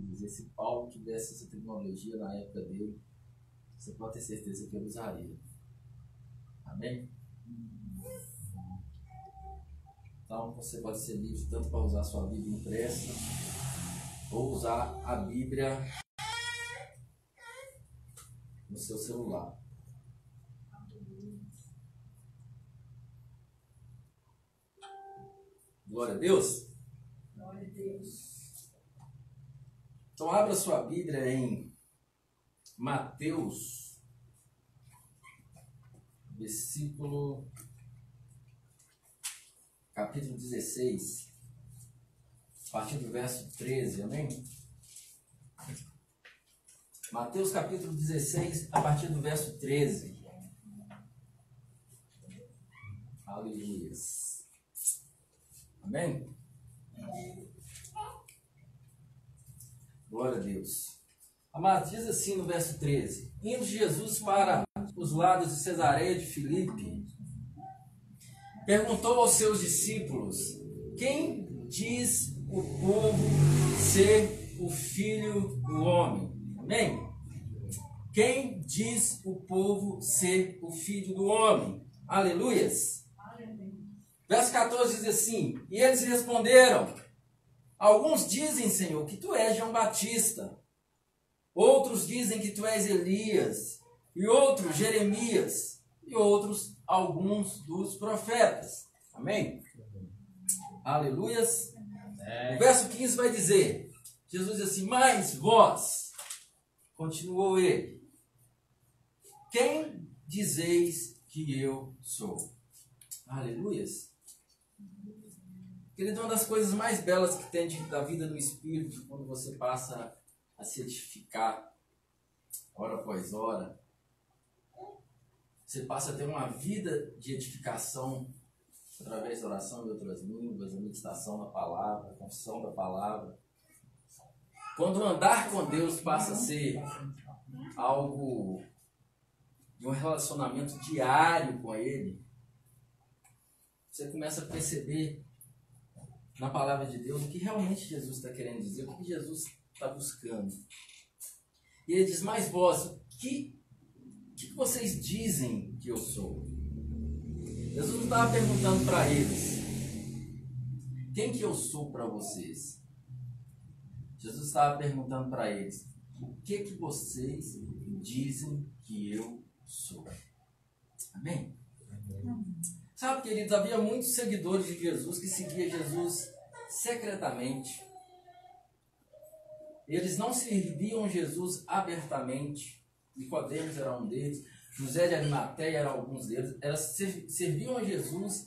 dizer, se Paulo tivesse essa tecnologia na época dele, você pode ter certeza que ele usaria. Amém? Então você pode ser livre tanto para usar sua Bíblia impressa ou usar a Bíblia no seu celular. Glória a Deus. Glória a Deus. Então abra sua Bíblia em Mateus, versículo capítulo 16, a partir do verso 13, amém? Mateus capítulo 16, a partir do verso 13. Aleluia. Amém? Glória a Deus. Amados, diz assim no verso 13: Indo Jesus para os lados de Cesareia de Filipe, perguntou aos seus discípulos: Quem diz o povo ser o filho do homem? Amém? Quem diz o povo ser o filho do homem? Aleluias. Verso 14 diz assim: E eles responderam: Alguns dizem, Senhor, que tu és João Batista. Outros dizem que tu és Elias. E outros, Jeremias. E outros, alguns dos profetas. Amém? Aleluias. O verso 15 vai dizer: Jesus diz assim: Mas vós, continuou ele, quem dizeis que eu sou? Aleluias. Querido, uma das coisas mais belas que tem da vida do Espírito, quando você passa a se edificar, hora após hora, você passa a ter uma vida de edificação através da oração de outras línguas, a meditação da palavra, a confissão da palavra. Quando andar com Deus passa a ser algo de um relacionamento diário com Ele, você começa a perceber na palavra de Deus o que realmente Jesus está querendo dizer, o que Jesus está buscando. E ele diz: Mas vós, o que, que vocês dizem que eu sou? Jesus não estava perguntando para eles: Quem que eu sou para vocês? Jesus estava perguntando para eles: O que que vocês dizem que eu sou? Amém? Sabe, queridos, havia muitos seguidores de Jesus que seguiam Jesus secretamente. Eles não serviam Jesus abertamente. Nicodemos era um deles. José de Arimateia era alguns deles. Elas serviam a Jesus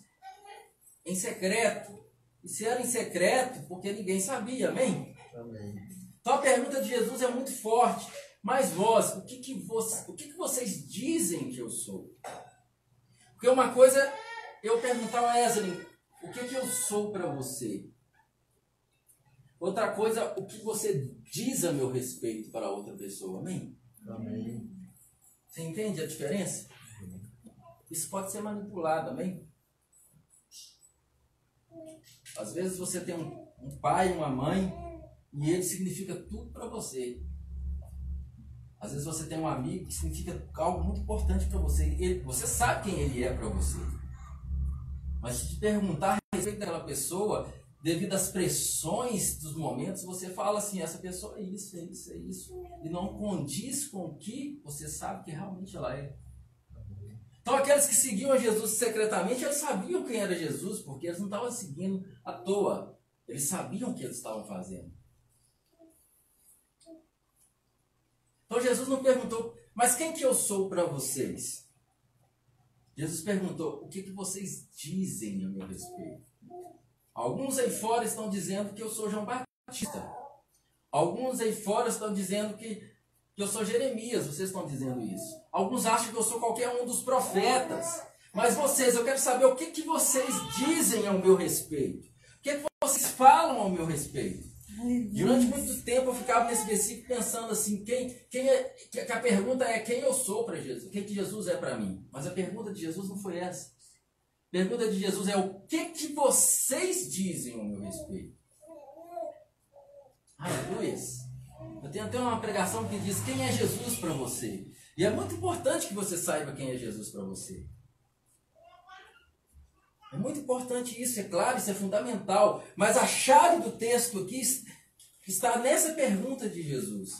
em secreto. E se era em secreto, porque ninguém sabia, amém? Amém. Então a pergunta de Jesus é muito forte. Mas vós, o que, que, você, o que, que vocês dizem que eu sou? Porque uma coisa eu perguntar ao Wesley, o que, que eu sou para você? Outra coisa, o que você diz a meu respeito para outra pessoa, amém? Amém. Você entende a diferença? Isso pode ser manipulado, amém? Às vezes você tem um, um pai, uma mãe, e ele significa tudo para você. Às vezes você tem um amigo que significa algo muito importante para você. Ele, você sabe quem ele é para você. Mas se te perguntar a respeito daquela pessoa, devido às pressões dos momentos, você fala assim, essa pessoa é isso, é isso, é isso. E não condiz com o que você sabe que realmente ela é. Então aqueles que seguiam a Jesus secretamente, eles sabiam quem era Jesus, porque eles não estavam seguindo à toa. Eles sabiam o que eles estavam fazendo. Então Jesus não perguntou, mas quem que eu sou para vocês? Jesus perguntou, o que, que vocês dizem a meu respeito? Alguns aí fora estão dizendo que eu sou João Batista. Alguns aí fora estão dizendo que, que eu sou Jeremias. Vocês estão dizendo isso. Alguns acham que eu sou qualquer um dos profetas. Mas vocês, eu quero saber o que, que vocês dizem ao meu respeito. O que, que vocês falam ao meu respeito. Durante muito tempo eu ficava nesse versículo pensando assim, quem, quem é, que a pergunta é quem eu sou para Jesus, quem que Jesus é para mim. Mas a pergunta de Jesus não foi essa. Pergunta de Jesus é o que que vocês dizem ao meu respeito. Aleluia. Tem até uma pregação que diz quem é Jesus para você. E é muito importante que você saiba quem é Jesus para você. É muito importante isso, é claro, isso é fundamental. Mas a chave do texto aqui está nessa pergunta de Jesus: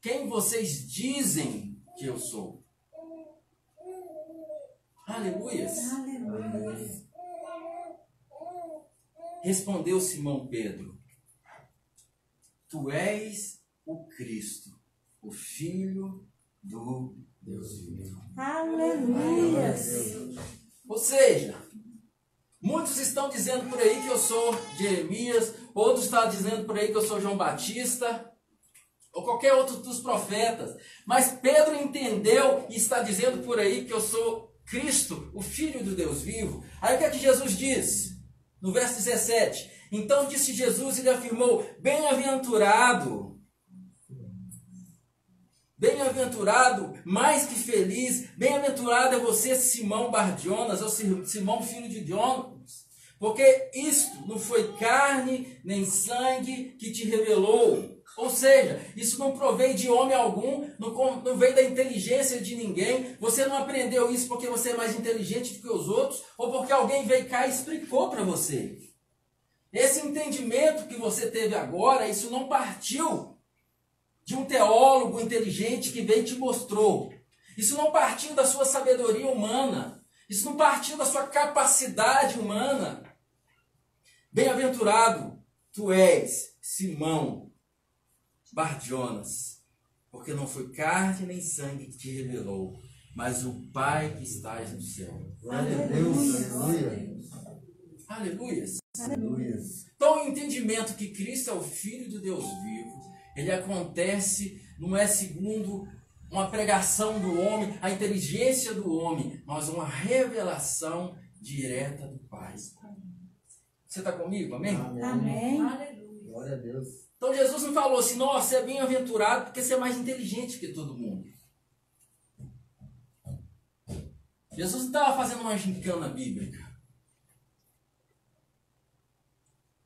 Quem vocês dizem que eu sou? Aleluias. Aleluia. Respondeu Simão Pedro: Tu és o Cristo, o Filho do Deus vivo. Aleluia. Ou seja, muitos estão dizendo por aí que eu sou Jeremias, outros estão dizendo por aí que eu sou João Batista, ou qualquer outro dos profetas. Mas Pedro entendeu e está dizendo por aí que eu sou Cristo, o Filho do Deus vivo. Aí o que é que Jesus diz? No verso 17: Então disse Jesus e lhe afirmou: Bem-aventurado Bem-aventurado, mais que feliz, bem-aventurado é você, Simão Bardionas, ou Simão filho de Jonas, porque isto não foi carne nem sangue que te revelou. Ou seja, isso não provém de homem algum, não, não veio da inteligência de ninguém. Você não aprendeu isso porque você é mais inteligente do que os outros, ou porque alguém veio cá e explicou para você. Esse entendimento que você teve agora, isso não partiu de um teólogo inteligente que veio e te mostrou. Isso não partiu da sua sabedoria humana. Isso não partiu da sua capacidade humana. Bem-aventurado tu és, Simão Bardionas, porque não foi carne nem sangue que te revelou, mas o Pai que estás no céu. Glória a Deus. Aleluia. Aleluia. Aleluia. Então, o entendimento que Cristo é o Filho do Deus vivo ele acontece, não é segundo uma pregação do homem, a inteligência do homem, mas uma revelação direta do Pai. Você está comigo? Amém? Amém. Amém. Aleluia. Glória a Deus. Então Jesus não falou assim, nossa, você é bem-aventurado porque você é mais inteligente que todo mundo. Jesus não estava fazendo uma gincana bíblica.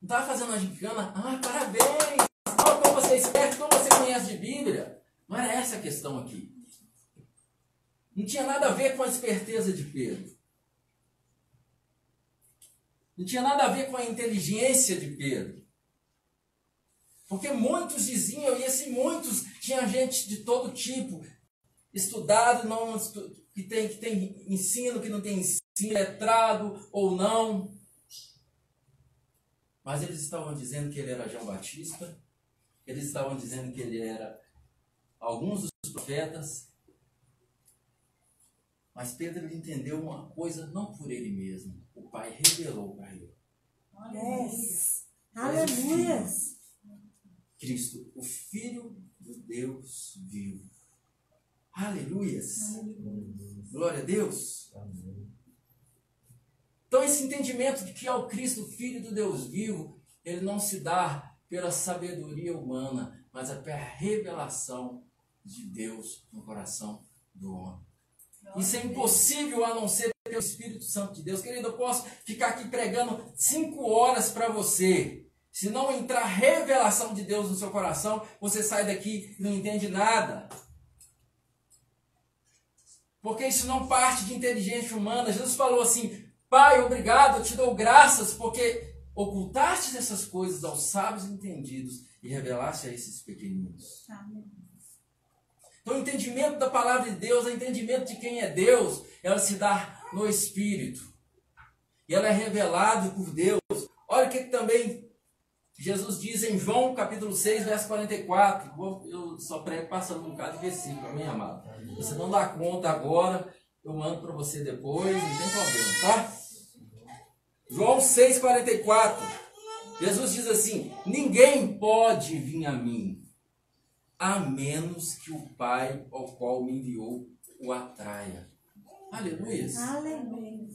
Não estava fazendo uma gincana, ah, parabéns! Olha como você é esperto, como você conhece de Bíblia. Não era essa a questão aqui. Não tinha nada a ver com a esperteza de Pedro. Não tinha nada a ver com a inteligência de Pedro. Porque muitos diziam, e assim, muitos, tinha gente de todo tipo, estudado, não, que, tem, que tem ensino, que não tem ensino, letrado ou não. Mas eles estavam dizendo que ele era João Batista, eles estavam dizendo que ele era alguns dos profetas. Mas Pedro entendeu uma coisa não por ele mesmo. O Pai revelou para ele. Aleluia. Cristo, o Filho do Deus vivo. Aleluias. Glória a Deus. Então, esse entendimento de que é o Cristo, Filho do Deus vivo, ele não se dá pela sabedoria humana, mas é pela revelação de Deus no coração do homem. Isso é impossível a não ser pelo Espírito Santo de Deus. Querido, eu posso ficar aqui pregando cinco horas para você. Se não entrar revelação de Deus no seu coração, você sai daqui e não entende nada. Porque isso não parte de inteligência humana. Jesus falou assim: Pai, obrigado, eu te dou graças, porque ocultaste essas coisas aos sábios entendidos e revelaste a esses pequeninos. Então, o entendimento da palavra de Deus, o entendimento de quem é Deus, ela se dá no Espírito. E ela é revelada por Deus. Olha o que, que também Jesus diz em João capítulo 6, verso 44. Eu só prego passando um bocado de versículo, amém, amado? Você não dá conta agora, eu mando para você depois, não tem problema, tá? João 6,44. Jesus diz assim: Ninguém pode vir a mim, a menos que o Pai ao qual me enviou o atraia. Aleluia. Aleluia.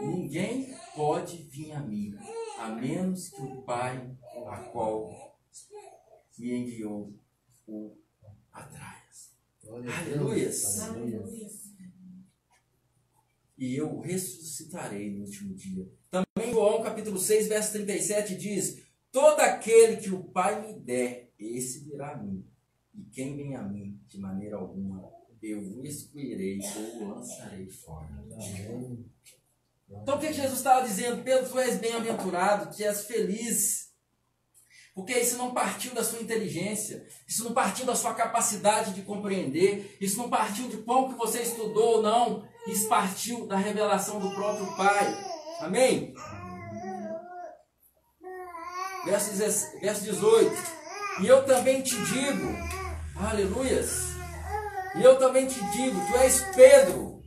Ninguém pode vir a mim, a menos que o Pai a qual me enviou o atraia. Aleluia. E eu ressuscitarei no último dia. Também João capítulo 6, verso 37 diz: Todo aquele que o Pai me der, esse virá a mim. E quem vem a mim, de maneira alguma, eu o excluirei ou o lançarei fora. Então o que Jesus estava dizendo? Pedro, tu és bem-aventurado, tu és feliz. Porque isso não partiu da sua inteligência, isso não partiu da sua capacidade de compreender, isso não partiu de pão que você estudou ou não, isso partiu da revelação do próprio Pai. Amém? Verso 18. E eu também te digo, aleluias, e eu também te digo, tu és Pedro.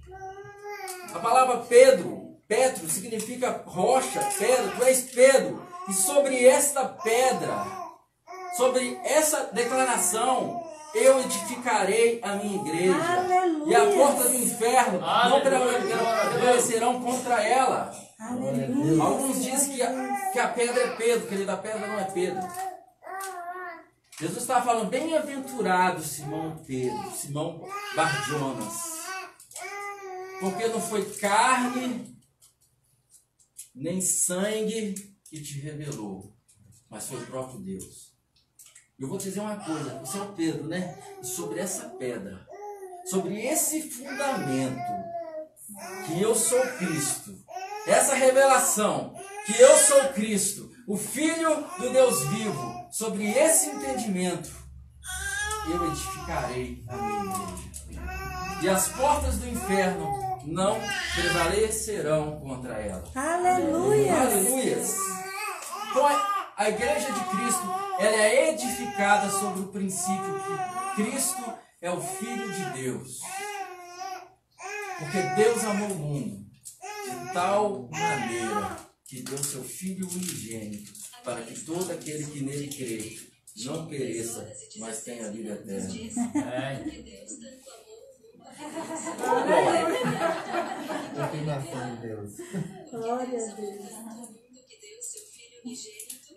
A palavra Pedro, Petro, significa rocha, pedra, tu és Pedro. E sobre esta pedra, sobre essa declaração, eu edificarei a minha igreja. Aleluia. E a porta do inferno não prevalecerão contra ela. Aleluia. Alguns dizem que a, que a pedra é Pedro, querido, a pedra não é Pedro. Jesus estava falando, bem-aventurado Simão Pedro, Simão Bardionas. Porque não foi carne, nem sangue que te revelou, mas foi o próprio Deus. Eu vou te dizer uma coisa, você é o Pedro, né? Sobre essa pedra, sobre esse fundamento, que eu sou Cristo, essa revelação, que eu sou Cristo, o Filho do Deus vivo, sobre esse entendimento, eu edificarei a minha igreja. E as portas do inferno não prevalecerão contra ela. Aleluia. Aleluia. Então a- a igreja de Cristo, ela é edificada sobre o princípio que Cristo é o Filho de Deus. Porque Deus amou o mundo de tal maneira que deu seu Filho unigênito para que todo aquele que nele crê não pereça, mas tenha vida eterna. Continuação de Deus. Glória a Deus. que deu seu Filho unigênito,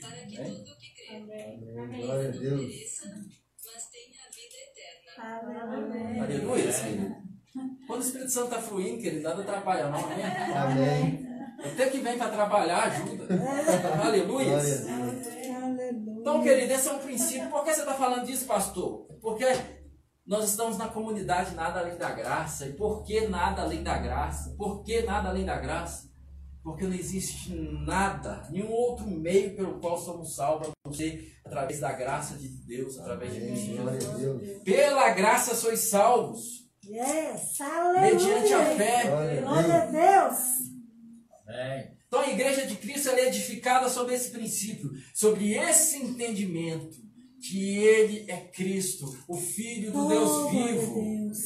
para que todo que crê Amém. Glória a Deus. mas tenha a vida eterna. Aleluia. Aleluia, querido. Quando o Espírito Santo está fluindo, querido, nada atrapalha, não, amém? Amém. Até que vem para trabalhar, ajuda. Aleluia. Glória a Deus. Aleluia. Então, querido, esse é um princípio. Por que você está falando disso, pastor? Porque nós estamos na comunidade Nada Além da Graça. E por que nada além da graça? Por que nada além da graça? Porque não existe nada, nenhum outro meio pelo qual somos salvos, a não ser através da graça de Deus, através de Cristo. Pela graça sois salvos, Yes. Aleluia. mediante a fé. Glória a Deus. Deus. Então a igreja de Cristo ela é edificada sobre esse princípio, sobre esse entendimento que ele é Cristo, o Filho do Deus Oh, a vivo. Deus.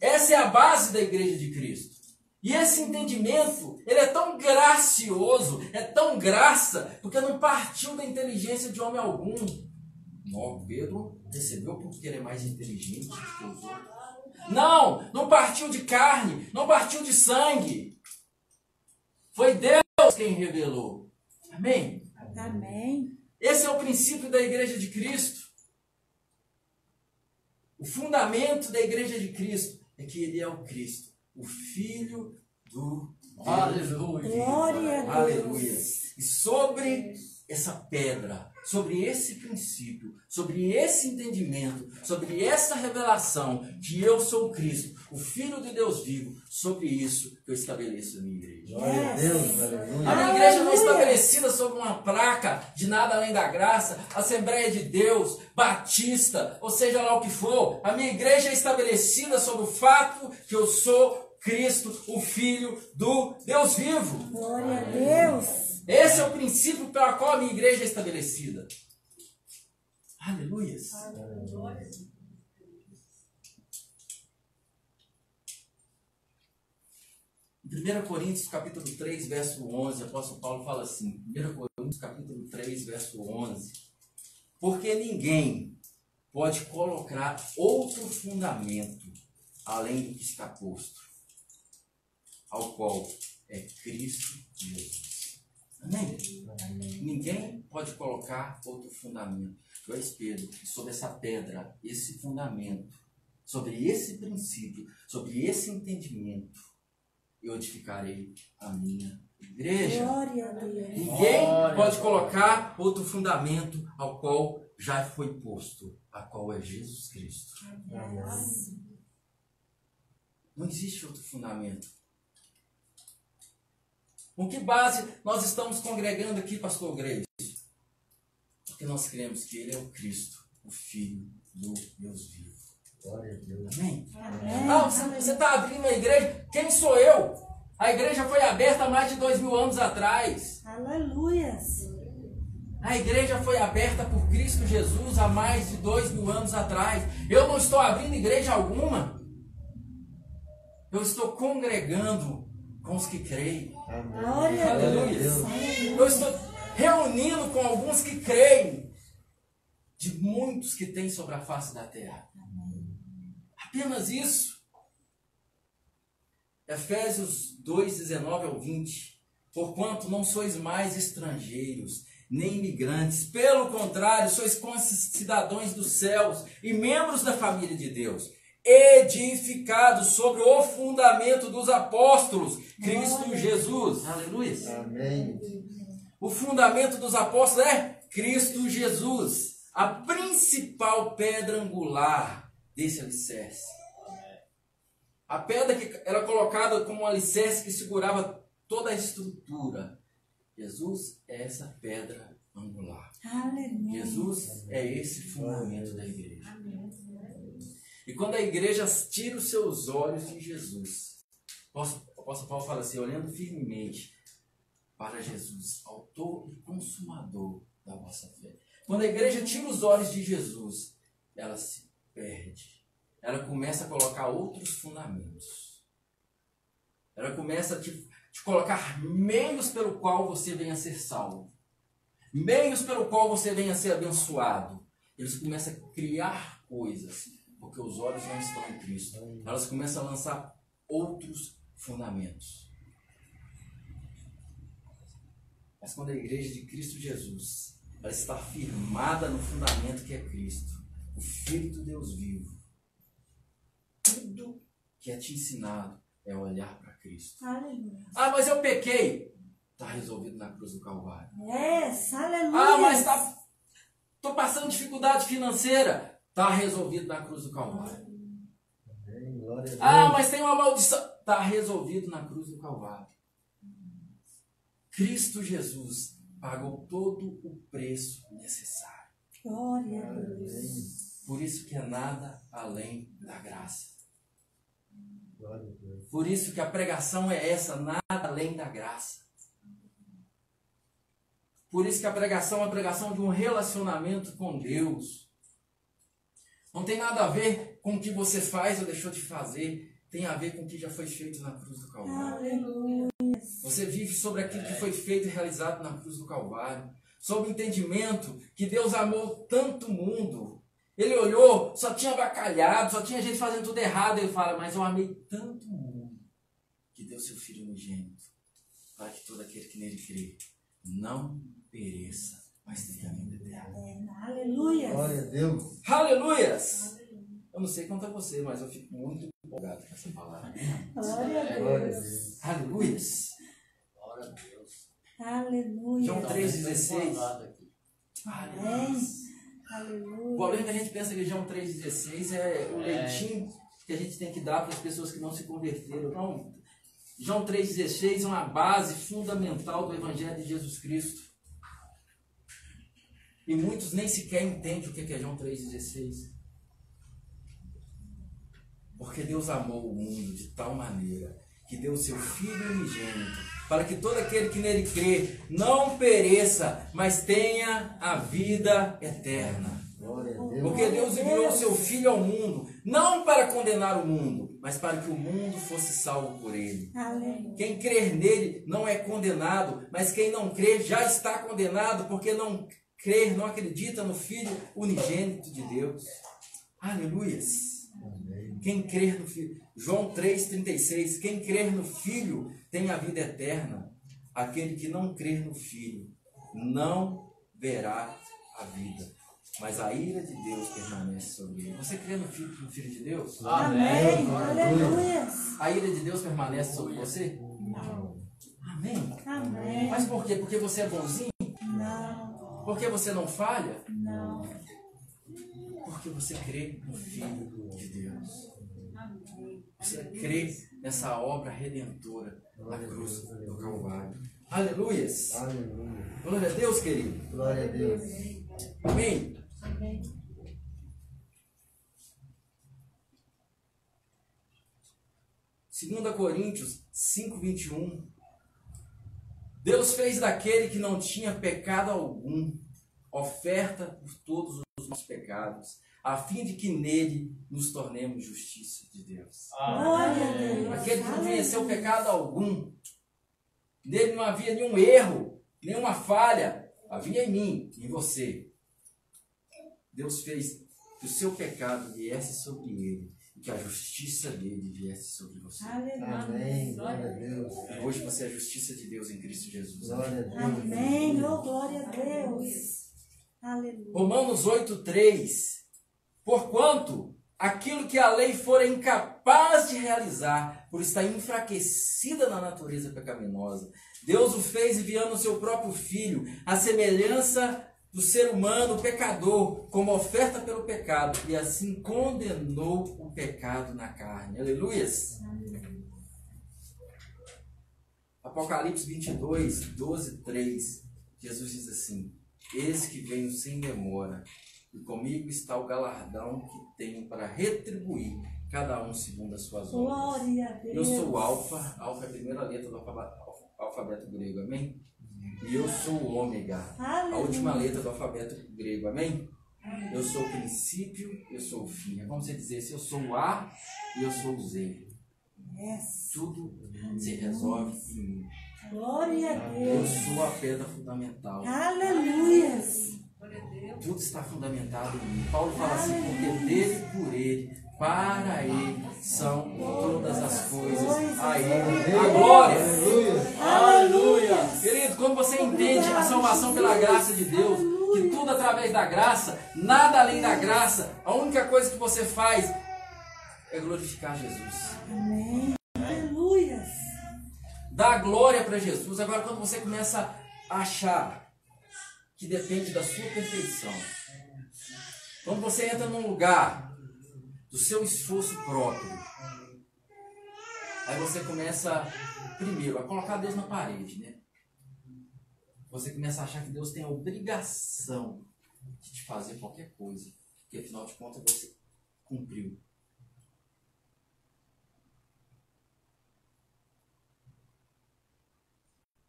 Essa é a base da igreja de Cristo. E esse entendimento, ele é tão gracioso, é tão graça, porque não partiu da inteligência de homem algum. Não, Pedro recebeu porque ele é mais inteligente do que os outros. Não, não partiu de carne, não partiu de sangue. Foi Deus quem revelou. Amém? Amém. Esse é o princípio da igreja de Cristo. O fundamento da igreja de Cristo é que ele é o Cristo, o Filho do Aleluia. Glória a Deus. Aleluia. E sobre essa pedra, sobre esse princípio, sobre esse entendimento, sobre essa revelação que eu sou o Cristo, o Filho de Deus vivo, sobre isso que eu estabeleço a minha igreja. Glória a Deus. A Aleluia. minha igreja não é estabelecida sobre uma placa de nada além da graça, Assembleia de Deus, Batista, ou seja lá o que for. A minha igreja é estabelecida sobre o fato que eu sou Cristo, o Filho do Deus vivo. Glória a Deus. Esse é o princípio pelo qual a minha igreja é estabelecida. Aleluia. Em 1 Coríntios capítulo 3, verso 11, o apóstolo Paulo fala assim, 1 Coríntios capítulo 3, verso 11, porque ninguém pode colocar outro fundamento além do que está posto, ao qual é Cristo Jesus. Amém? Ninguém pode colocar outro fundamento. Eu espero que sobre essa pedra, esse fundamento, sobre esse princípio, sobre esse entendimento, eu edificarei a minha igreja. Glória a Deus. Ninguém pode colocar outro fundamento ao qual já foi posto, a qual é Jesus Cristo. Não existe outro fundamento. Com que base nós estamos congregando aqui, pastor Grace? Porque nós cremos que Ele é o Cristo, o Filho do Deus vivo. Glória a Deus. Amém? Amém. Ah, você está abrindo a igreja? Quem sou eu? A igreja foi aberta há mais de dois mil anos atrás. Aleluias. A igreja foi aberta por Cristo Jesus há mais de dois mil anos atrás. Eu não estou abrindo igreja alguma. Eu estou congregando com os que creem. Amém. Aleluia. Deus. Eu estou reunindo com alguns que creem. De muitos que tem sobre a face da terra. Apenas isso. Efésios 2, 19 ao 20. Porquanto não sois mais estrangeiros, nem imigrantes, pelo contrário, sois concidadãos dos céus e membros da família de Deus, edificados sobre o fundamento dos apóstolos, Cristo Jesus. Aleluia. Amém. O fundamento dos apóstolos é Cristo Jesus, a principal pedra angular desse alicerce. A pedra que era colocada como um alicerce que segurava toda a estrutura. Jesus é essa pedra angular. Aleluia. Jesus é esse fundamento da igreja. E quando a igreja tira os seus olhos de Jesus, o apóstolo Paulo fala assim, olhando firmemente para Jesus, autor e consumador da vossa fé. Quando a igreja tira os olhos de Jesus, ela se perde. Ela começa a colocar outros fundamentos. Ela começa a te, te colocar meios pelo qual você venha a ser salvo. Meios pelo qual você venha a ser abençoado. Eles começam a criar coisas, porque os olhos não estão em Cristo. Elas começam a lançar outros fundamentos. Mas quando a igreja de Cristo Jesus, ela está firmada no fundamento que é Cristo, o Filho do Deus vivo, tudo que é te ensinado é olhar para Cristo. Aleluia. Ah, mas eu pequei. Está resolvido na cruz do Calvário. Yes, aleluia. Ah, mas tá, tô passando dificuldade financeira. Está resolvido na cruz do Calvário. Ah, mas tem uma maldição. Está resolvido na cruz do Calvário. Cristo Jesus pagou todo o preço necessário. Glória a Deus. Por isso que é nada além da graça. Glória a Deus. Por isso que a pregação é essa, nada além da graça. Por isso que a pregação é a pregação de um relacionamento com Deus. Não tem nada a ver com o que você faz ou deixou de fazer. Tem a ver com o que já foi feito na cruz do Calvário. Aleluia. Você vive sobre aquilo que foi feito e realizado na cruz do Calvário. Sob o entendimento que Deus amou tanto o mundo. Ele olhou, só tinha bacalhado, só tinha gente fazendo tudo errado. Ele fala, mas eu amei tanto o mundo que deu seu Filho unigênito para que todo aquele que nele crê não pereça, mas tenha vida eterna. Aleluia. Glória a Deus. Aleluias! Eu não sei quanto a você, mas eu fico muito empolgado com essa palavra. Glória a Glória a Deus. Deus. Aleluias! Glória a Deus. Aleluia. João 3,16. aqui. Aleluias! O Aleluia. problema é que a gente pensa que João 3,16 é o É. leitinho que a gente tem que dar para as pessoas que não se converteram. Não. João 3,16 é uma base fundamental do Evangelho de Jesus Cristo. E muitos nem sequer entendem o que é João 3,16. Porque Deus amou o mundo de tal maneira que deu o seu Filho unigênito, para que todo aquele que nele crê não pereça, mas tenha a vida eterna. Porque Deus enviou o seu Filho ao mundo, não para condenar o mundo, mas para que o mundo fosse salvo por ele. Quem crer nele não é condenado, mas quem não crer já está condenado, porque não crer, não acredita no Filho unigênito de Deus. Aleluias. Amém. Quem crer no Filho. João 3,36. Quem crer no Filho tem a vida eterna. Aquele que não crer no Filho não verá a vida. Mas a ira de Deus permanece sobre ele. Você crê no Filho, no filho de Deus? Amém. Aleluia. A ira de Deus permanece sobre você? Não. Amém. Amém. Mas por quê? Porque você é bonzinho? Não. Porque você não falha? Não. porque você crê no Filho de Deus. Você crê nessa obra redentora na cruz do Calvário. Aleluias! Aleluia. Glória a Deus, querido. Glória a Deus. Amém. Amém. Segunda Coríntios 5, 21. Deus fez daquele que não tinha pecado algum oferta por todos os nossos pecados, a fim de que nele nos tornemos justiça de Deus. Glória a Deus. Aquele que não conheceu pecado algum, nele não havia nenhum erro, nenhuma falha, havia em mim, em você. Deus fez que o seu pecado viesse sobre ele que a justiça dele viesse sobre você. Aleluia. Amém. Glória a Deus. E hoje você é a justiça de Deus em Cristo Jesus. Glória a Deus. Amém. Oh, glória a Deus. Aleluia. Romanos 8,3 Porquanto aquilo que a lei fora incapaz de realizar, por estar enfraquecida na natureza pecaminosa, Deus o fez enviando o seu próprio Filho, à semelhança do ser humano pecador, como oferta pelo pecado, e assim condenou o pecado na carne. Aleluias! Apocalipse 22, 12, 3. Jesus diz assim: Eis que venho sem demora, e comigo está o galardão que tenho para retribuir cada um segundo as suas obras. Glória a Deus. Eu sou o Alfa, Alfa é a primeira letra do alfabeto, alfabeto grego, amém? E eu sou o Ômega, a última letra do alfabeto grego, amém? Eu sou o princípio, eu sou o fim. É como você dizer, se eu sou o A e eu sou o Z. Yes. Tudo se resolve em mim. Glória a Eu Deus. sou a pedra fundamental. Aleluia. Tudo está fundamentado em mim. Paulo fala assim, porque dele, por ele, para ele são todas as coisas. A ele a glória. Aleluia. Querido, quando você entende a salvação pela graça de Deus, que tudo através da graça, nada além da graça, a única coisa que você faz é glorificar Jesus. Amém. Aleluia. Dá glória para Jesus. Agora, quando você começa a achar que depende da sua perfeição, quando você entra num lugar do seu esforço próprio, aí você começa, primeiro, a colocar Deus na parede, né? Você começa a achar que Deus tem a obrigação de te fazer qualquer coisa, porque afinal de contas você cumpriu.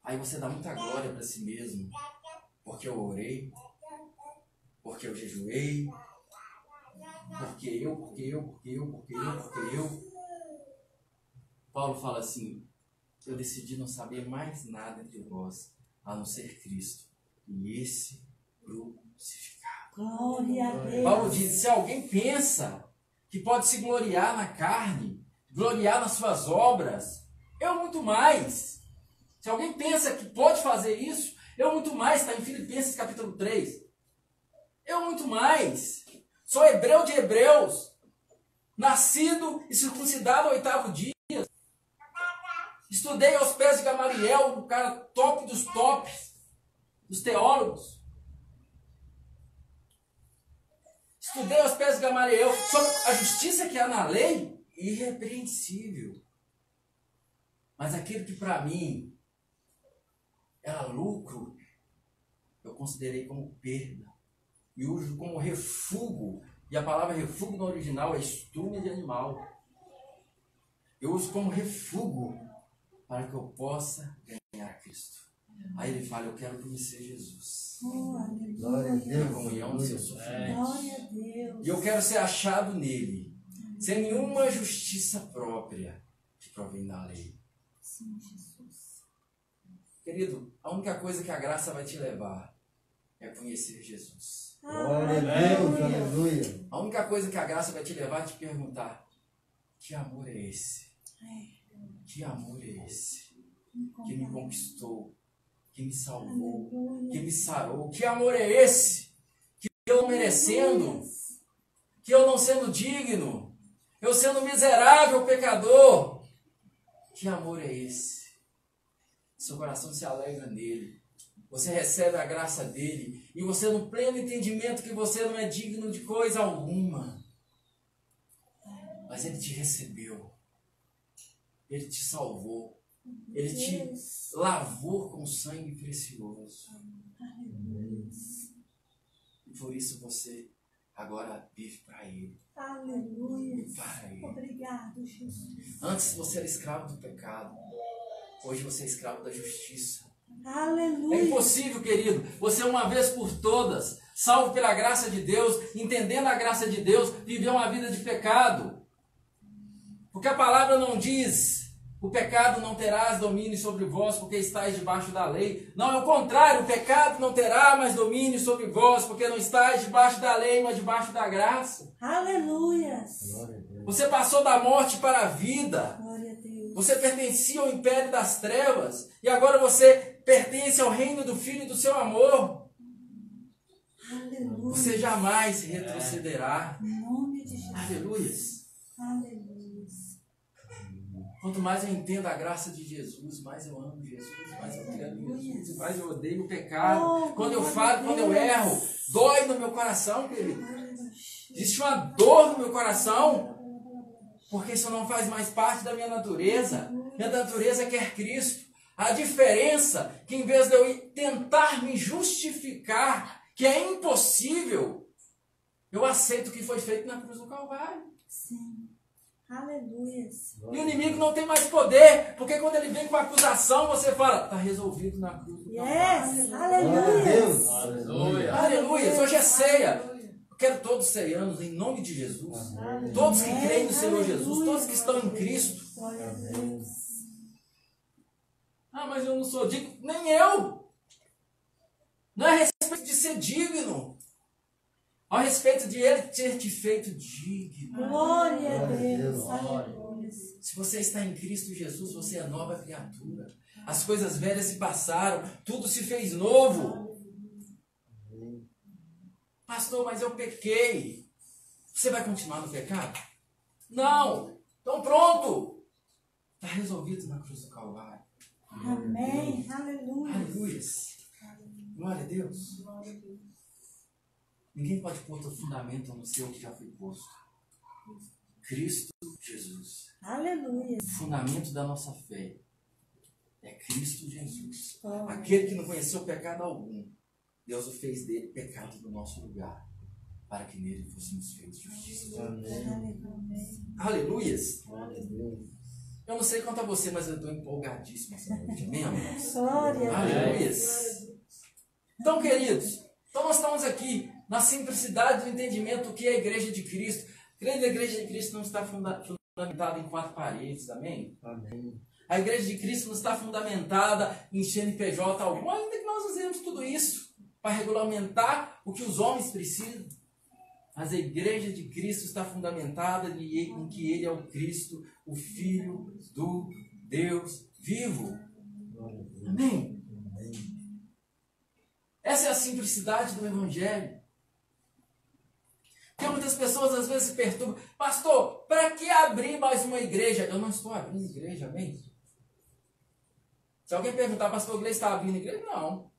Aí você dá muita glória para si mesmo, porque eu orei, porque eu jejuei, porque eu, porque eu, porque eu, porque eu, porque eu. Paulo fala assim: eu decidi não saber mais nada entre vós, a não ser Cristo, e esse crucificado. Glória a Deus. Paulo diz: se alguém pensa que pode se gloriar na carne, gloriar nas suas obras, eu muito mais. Se alguém pensa que pode fazer isso, eu muito mais, está em Filipenses capítulo 3. Eu muito mais. Sou hebreu de hebreus, nascido e circuncidado ao oitavo dia. Estudei aos pés de Gamaliel, o cara top dos tops, dos teólogos. Estudei aos pés de Gamaliel sobre a justiça que há na lei, irrepreensível. Mas aquilo que para mim era lucro, eu considerei como perda. E uso como refúgio. E a palavra refúgio no original é estrume de animal. Eu uso como refúgio para que eu possa ganhar Cristo. Aí ele fala, eu quero conhecer Jesus. Oh. Glória a Deus. comunhão do seu sofrimento. Glória a Deus. E eu quero ser achado nele, sem nenhuma justiça própria que provém da lei. Sim, Jesus. Querido, a única coisa que a graça vai te levar é conhecer Jesus. Glória a Deus. Aleluia. A única coisa que a graça vai te levar é te perguntar: que amor é esse? Que amor é esse? Que me conquistou, que me salvou, que me sarou. Que amor é esse? Que eu merecendo, que eu não sendo digno, eu sendo miserável pecador. Que amor é esse? Seu coração se alegra nele. Você recebe a graça dele e você no pleno entendimento que você não é digno de coisa alguma. Mas ele te recebeu. Ele te salvou. Ele te lavou com sangue precioso. E por isso você agora vive para ele. Aleluia. Vive para ele. Obrigado, Jesus. Antes você era escravo do pecado. Hoje você é escravo da justiça. É Aleluia. impossível, querido. Você uma vez por todas, salvo pela graça de Deus, entendendo a graça de Deus, viver uma vida de pecado. Porque a palavra não diz: o pecado não terás domínio sobre vós, porque estáis debaixo da lei. Não, é o contrário: o pecado não terá mais domínio sobre vós, porque não estáis debaixo da lei, mas debaixo da graça. Aleluia. Você passou da morte para a vida. Você pertencia ao império das trevas e agora você pertence ao reino do Filho e do seu amor. Aleluia. Você jamais retrocederá. Em nome de Jesus. Aleluia. Aleluia. Quanto mais eu entendo a graça de Jesus, mais eu amo Jesus, mais eu quero Jesus, mais eu odeio o pecado. Oh, Quando eu falo, quando eu erro, dói no meu coração, querido. Existe uma dor no meu coração, porque isso não faz mais parte da minha natureza. Minha natureza quer Cristo. A diferença é que em vez de eu tentar me justificar, que é impossível, eu aceito o que foi feito na cruz do Calvário. Sim. Aleluia. E o inimigo não tem mais poder, porque quando ele vem com acusação, você fala, está resolvido na cruz do Calvário. Yes. Glória a Deus. Aleluia. Aleluia. Aleluia, hoje é ceia. Quero todos ceianos em nome de Jesus. Todos que creem no Senhor Jesus, todos que estão em Cristo. Glória a Deus. Ah, mas eu não sou digno. Nem eu. Não é a respeito de ser digno. A respeito de Ele ter te feito digno. Glória a Glória Deus. Aleluia. Se você está em Cristo Jesus, você é nova criatura. As coisas velhas se passaram, tudo se fez novo. Pastor, mas eu pequei. Você vai continuar no pecado? Não. Então pronto. Está resolvido na cruz do Calvário. Amém. Aleluia. Aleluia. Glória a Deus. Ninguém pode pôr outro fundamento no seu que já foi posto. Cristo Jesus. Aleluia. O fundamento da nossa fé é Cristo Jesus. Glória. Aquele que não conheceu pecado algum, Deus o fez dele pecado no nosso lugar, para que nele fôssemos feitos justiça. Amém. Aleluias! A Deus. Eu não sei quanto a você, mas eu estou empolgadíssimo essa noite, amém, amados? Glória a Deus. Aleluias! Então, queridos, então nós estamos aqui na simplicidade do entendimento do que é a igreja de Cristo. A grande igreja de Cristo não está funda- fundamentada em quatro paredes, amém? Amém. A igreja de Cristo não está fundamentada em CNPJ algum, ainda que nós usemos tudo isso para regulamentar o que os homens precisam. Mas a igreja de Cristo está fundamentada em que Ele é o Cristo, o Filho do Deus vivo. Amém. Essa é a simplicidade do Evangelho. Porque muitas pessoas às vezes se perturbam. Pastor, para que abrir mais uma igreja? Eu não estou abrindo igreja, amém? Se alguém perguntar, pastor, a igreja está abrindo igreja? Não.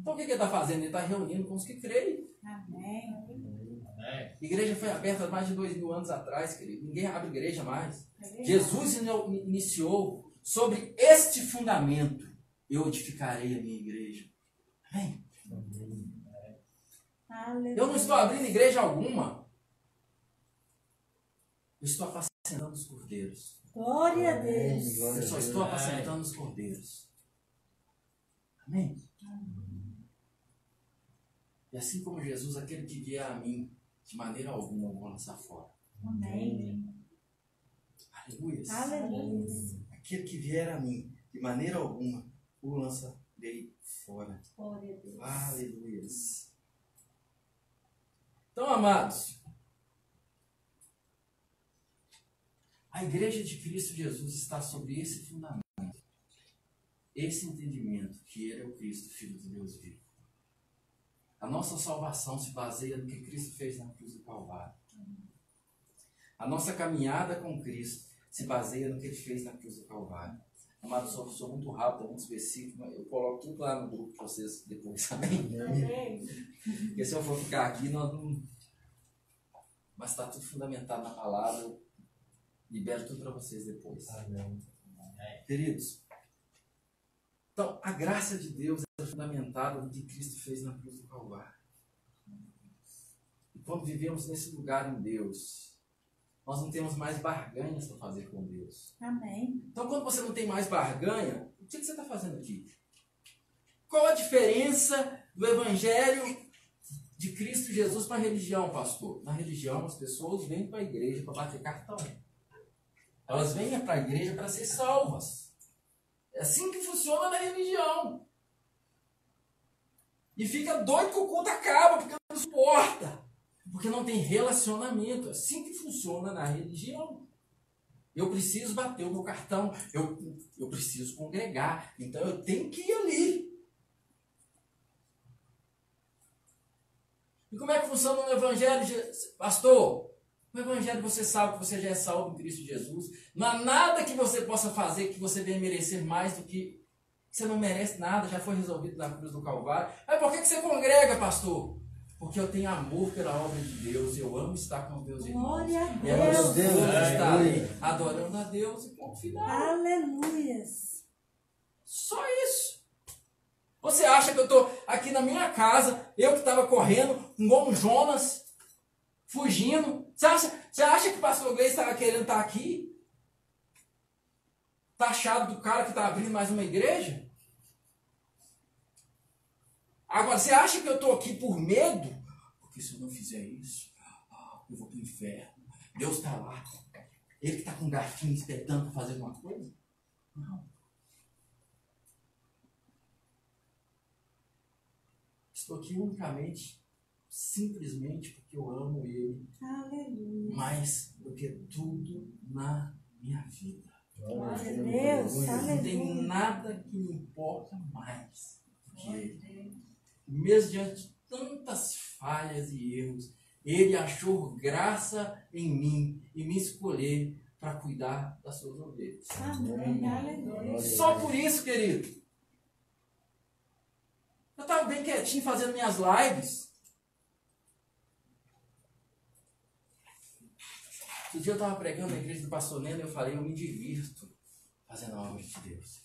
Então o que que ele está fazendo? Ele está reunindo com os que creem. Amém. Amém. A igreja foi aberta há mais de dois mil anos atrás, querido. Ninguém abre igreja mais. Jesus ini- iniciou sobre este fundamento. Eu edificarei a minha igreja. Amém? Amém. Eu não estou abrindo igreja alguma. Eu estou apacentando os cordeiros. Glória a Amém. Deus. Eu só estou apacentando os cordeiros. Amém? E assim como Jesus, aquele que vier a mim, de maneira alguma eu vou lançar fora. Amém. Aleluia. Aleluia. Aquele que vier a mim, de maneira alguma, o lançarei fora. Glória a Deus. Aleluia. Então, amados, a igreja de Cristo Jesus está sobre esse fundamento, esse entendimento que Ele é o Cristo, Filho de Deus vivo. A nossa salvação se baseia no que Cristo fez na cruz do Calvário. A nossa caminhada com Cristo se baseia no que Ele fez na cruz do Calvário. Amado, sou, sou muito rápido, é muito específico, mas eu coloco tudo lá no grupo para vocês depois, amém? Amém. Porque se eu for ficar aqui, nós não. Mas está tudo fundamentado na palavra. Eu libero tudo para vocês depois. Amém. Queridos, então a graça de Deus é fundamentada no que Cristo fez na cruz do Calvário. E quando vivemos nesse lugar em Deus, nós não temos mais barganhas para fazer com Deus. Amém. Então, quando você não tem mais barganha, o que você está fazendo aqui? Qual a diferença do Evangelho de Cristo Jesus para a religião, pastor? Na religião, as pessoas vêm para a igreja para bater cartão. Elas vêm para a igreja para ser salvas. É assim que funciona na religião. E fica doido que o culto acaba, porque não suporta. Porque não tem relacionamento. É assim que funciona na religião. Eu preciso bater o meu cartão, eu, eu preciso congregar, então eu tenho que ir ali. E como é que funciona no Evangelho, pastor? No Evangelho você sabe que você já é salvo em Cristo Jesus. Não há nada que você possa fazer que você venha merecer mais do que você não merece nada, já foi resolvido na cruz do Calvário. Aí por que, que você congrega, pastor? Porque eu tenho amor pela obra de Deus, eu amo estar com meus irmãos. Glória a E é Deus. gostoso estar ali adorando a Deus e ponto final. Aleluias. Só isso. Você acha que eu estou aqui na minha casa, eu que estava correndo, um Jonas, fugindo? Você acha, você acha que o pastor Gleice estava querendo estar aqui? Taxado do cara que está abrindo mais uma igreja? Agora, você acha que eu estou aqui por medo? Porque se eu não fizer isso, eu vou para o inferno. Deus está lá. Ele que está com um garfinho espetando para fazer alguma coisa? Não. Estou aqui unicamente, simplesmente porque eu amo Ele Aleluia. mais do que tudo na minha vida. Glória a Deus. Não tem nada que me importa mais do que Ele. Mesmo diante de tantas falhas e erros, Ele achou graça em mim e me escolher para cuidar das suas ovelhas. Amém. Aleluia. Só por isso, querido. Eu estava bem quietinho fazendo minhas lives. Outro dia eu estava pregando na igreja do pastor Neno e eu falei, eu me divirto fazendo a obra de Deus.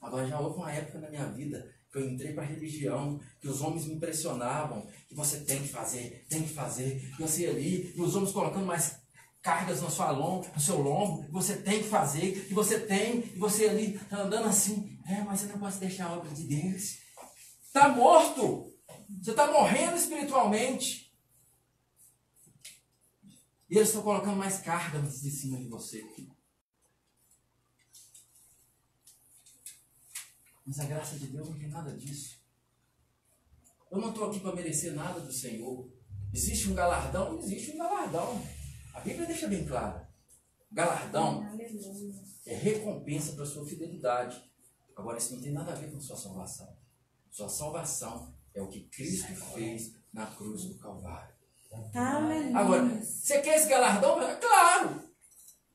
Agora já houve uma época na minha vida que eu entrei para a religião, que os homens me impressionavam, que você tem que fazer, tem que fazer, e você ali, e os homens colocando mais cargas no, sua lombo, no seu lombo, você tem que fazer, que você tem, e você ali tá andando assim, é, mas eu não posso deixar a obra de Deus. Está morto! Você está morrendo espiritualmente. E eles estão colocando mais cargas de cima de você. Mas a graça de Deus não tem nada disso. Eu não estou aqui para merecer nada do Senhor. Existe um galardão? Existe um galardão. A Bíblia deixa bem claro. Galardão é recompensa para sua fidelidade. Agora, isso não tem nada a ver com sua salvação. Sua salvação é o que Cristo fez na cruz do Calvário. Aleluia. Agora, você quer esse galardão? Claro!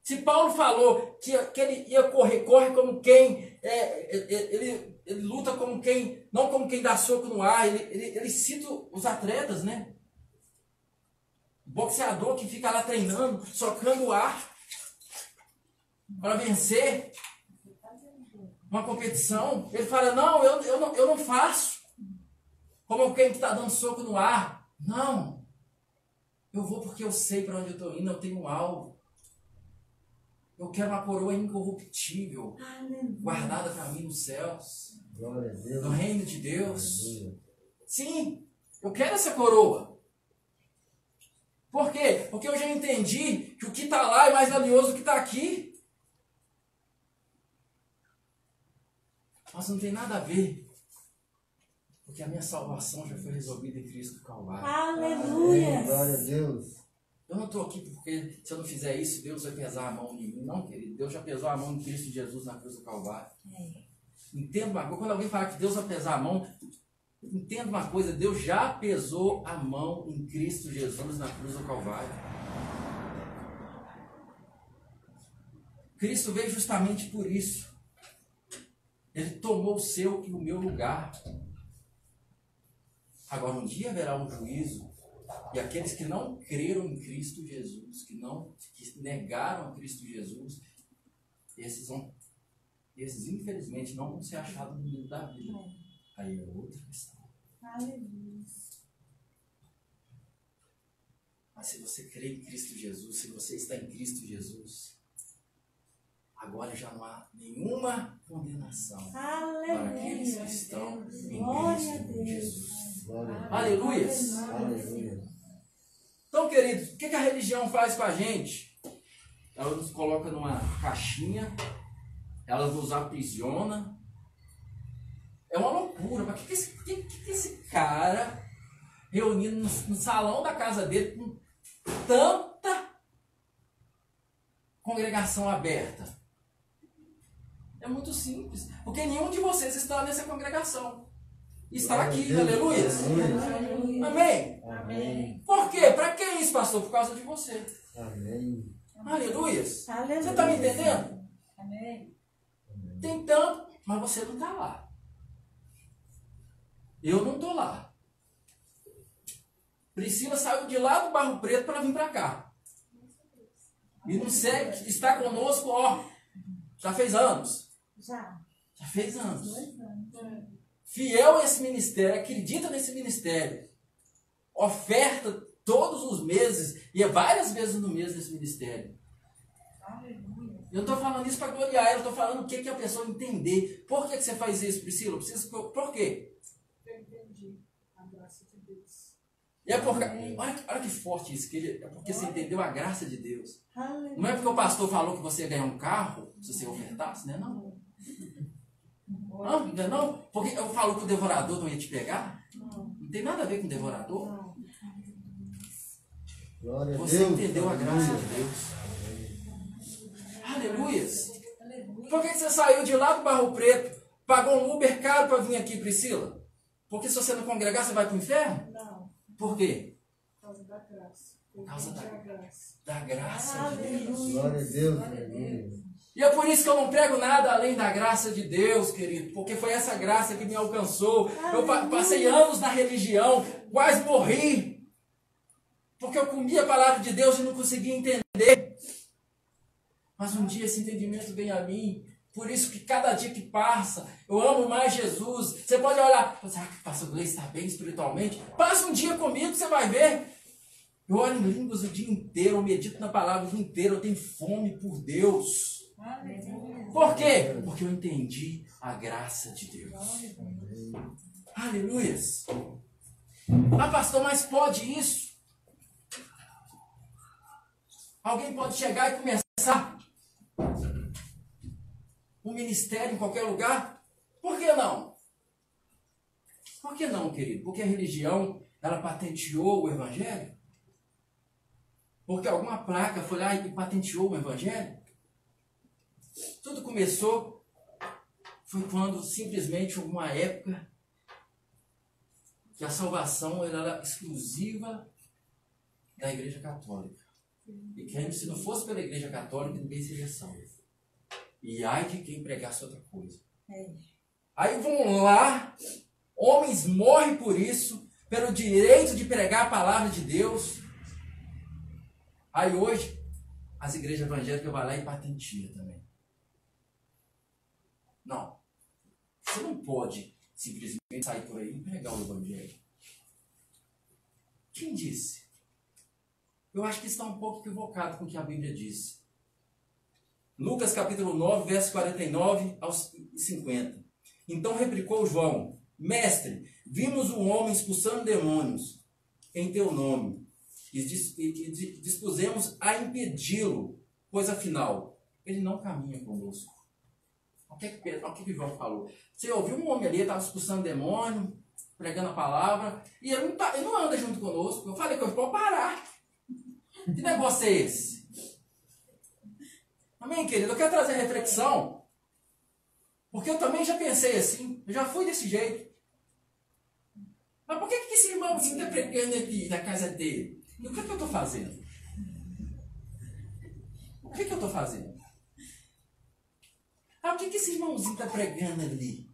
Se Paulo falou que, que ele ia correr, corre como quem. é, ele, ele, ele luta como quem. Não como quem dá soco no ar. Ele, ele, ele cita os atletas, né? Boxeador que fica lá treinando, socando o ar para vencer uma competição. Ele fala: Não, eu, eu, não, eu não faço. Como quem está dando soco no ar. Não. Eu vou porque eu sei para onde eu estou indo, eu tenho um alvo. Eu quero uma coroa incorruptível, Aleluia. guardada para mim nos céus, Glória a Deus. no reino de Deus. Aleluia. Sim, eu quero essa coroa. Por quê? Porque eu já entendi que o que está lá é mais valioso do que está aqui. Mas não tem nada a ver. Porque a minha salvação já foi resolvida em Cristo Calvário. Aleluia. Glória a Deus. Eu não estou aqui porque se eu não fizer isso, Deus vai pesar a mão em mim. Não, querido. Deus já pesou a mão em Cristo Jesus na cruz do Calvário. Entenda uma coisa. Quando alguém fala que Deus vai pesar a mão, entenda uma coisa. Deus já pesou a mão em Cristo Jesus na cruz do Calvário. Cristo veio justamente por isso. Ele tomou o seu e o meu lugar. Agora, um dia haverá um juízo. E aqueles que não creram em Cristo Jesus, que não que negaram a Cristo Jesus, esses vão, esses infelizmente não vão ser achados no livro da vida. Aí é outra questão. Aleluia. Mas se você crê em Cristo Jesus, se você está em Cristo Jesus, agora já não há nenhuma condenação para aqueles que Aleluia. estão em Cristo. Jesus. Aleluias! Aleluia. Então, queridos, o que que a religião faz com a gente? Ela nos coloca numa caixinha, ela nos aprisiona. É uma loucura. Mas o que, que, esse, que, que esse cara reunido no, no salão da casa dele com tanta congregação aberta? É muito simples. Porque nenhum de vocês está nessa congregação. Está aqui, aleluia. Amém. Amém. Por quê? Para que isso, pastor? Por causa de você. Amém. Aleluia. Você Aleluia. está me entendendo? Amém. Tem tanto, mas você não está lá. Eu não estou lá. Priscila saiu de lá do Barro Preto para vir para cá. E não segue, está conosco, ó, já fez anos. Já. Já fez anos. Dois anos. Fiel a esse ministério, acredita nesse ministério. Oferta todos os meses, e é várias vezes no mês nesse ministério. Aleluia. Eu não estou falando isso para gloriar, eu estou falando o que, que a pessoa entender. Por que, que você faz isso, Priscila? Preciso, por quê? Eu entendi a graça de Deus. E é porque, olha, que- olha que forte isso, que ele, é porque você entendeu a graça de Deus. Aleluia. Não é porque o pastor falou que você ia ganhar um carro, se você ofertasse, né? Não. Não, não, é não. Porque eu falo que o devorador não ia te pegar. Não. Não tem nada a ver com o devorador. Não. Glória a Você Deus. entendeu a graça de. Deus. Aleluias. Aleluia. Por que você saiu de lá do Barro Preto, pagou um Uber caro para vir aqui, Priscila? Porque se você não congregar, você vai para o inferno? Não, Por quê? por causa da graça. Por causa da- da graça. Da graça de Deus. Glória a Deus. Aleluia. E é por isso que eu não prego nada além da graça de Deus, querido, porque foi essa graça que me alcançou. Eu pa- passei anos na religião, quase morri, porque eu comia a palavra de Deus e não conseguia entender. Mas um dia esse entendimento vem a mim. Por isso que cada dia que passa, eu amo mais Jesus. Você pode olhar, será que o pastor Gleice está bem espiritualmente? Passa um dia comigo, você vai ver. Eu oro em línguas o dia inteiro, eu medito na palavra o dia inteiro, eu tenho fome por Deus. Por quê? Porque eu entendi a graça de Deus. Aleluias. Ah, pastor, mas pode isso? Alguém pode chegar e começar um ministério em qualquer lugar? Por que não? Por que não, querido? Porque a religião, ela patenteou o evangelho? Porque alguma placa foi lá e patenteou o evangelho? Tudo começou foi quando simplesmente uma época que a salvação era exclusiva da Igreja Católica. E que se não fosse pela Igreja Católica, ninguém seria salvo. E ai de quem pregasse outra coisa. É. Aí vão lá, homens morrem por isso, pelo direito de pregar a palavra de Deus. Aí hoje, as igrejas evangélicas vão lá e patentia também. Não. Você não pode simplesmente sair por aí e pregar o evangelho. Quem disse? Eu acho que está um pouco equivocado com o que a Bíblia diz. Lucas capítulo 9, verso 49 aos 50. Então replicou João: Mestre, vimos um homem expulsando demônios em teu nome e dis- di- dispusemos a impedi-lo, pois afinal ele não caminha conosco. Que, Pedro- o que, que João falou? Você ouviu um homem ali, estava expulsando demônio, pregando a palavra, e ele não, tá- ele não anda junto conosco. Eu falei que eu vou parar. Que negócio é esse? Amém, querido? Eu quero trazer reflexão, porque eu também já pensei assim, eu já fui desse jeito. Mas por que, que esse irmão está pregando aqui na casa dele? E o que, que eu estou fazendo? O que, que eu estou fazendo? Ah, o que, que esse irmãozinho está pregando ali?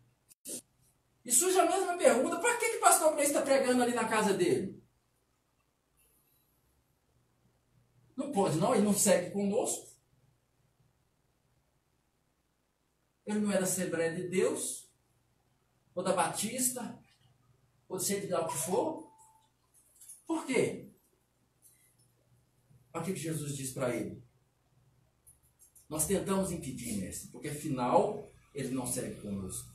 E surge a mesma pergunta: para que, que o pastor Gleice está pregando ali na casa dele? Não pode, não, ele não segue conosco. Ele não é da Assembleia de Deus, ou da Batista, ou seja lá o que for. Por quê? Olha o que Jesus diz para ele. Nós tentamos impedir, mestre, porque afinal ele não segue conosco.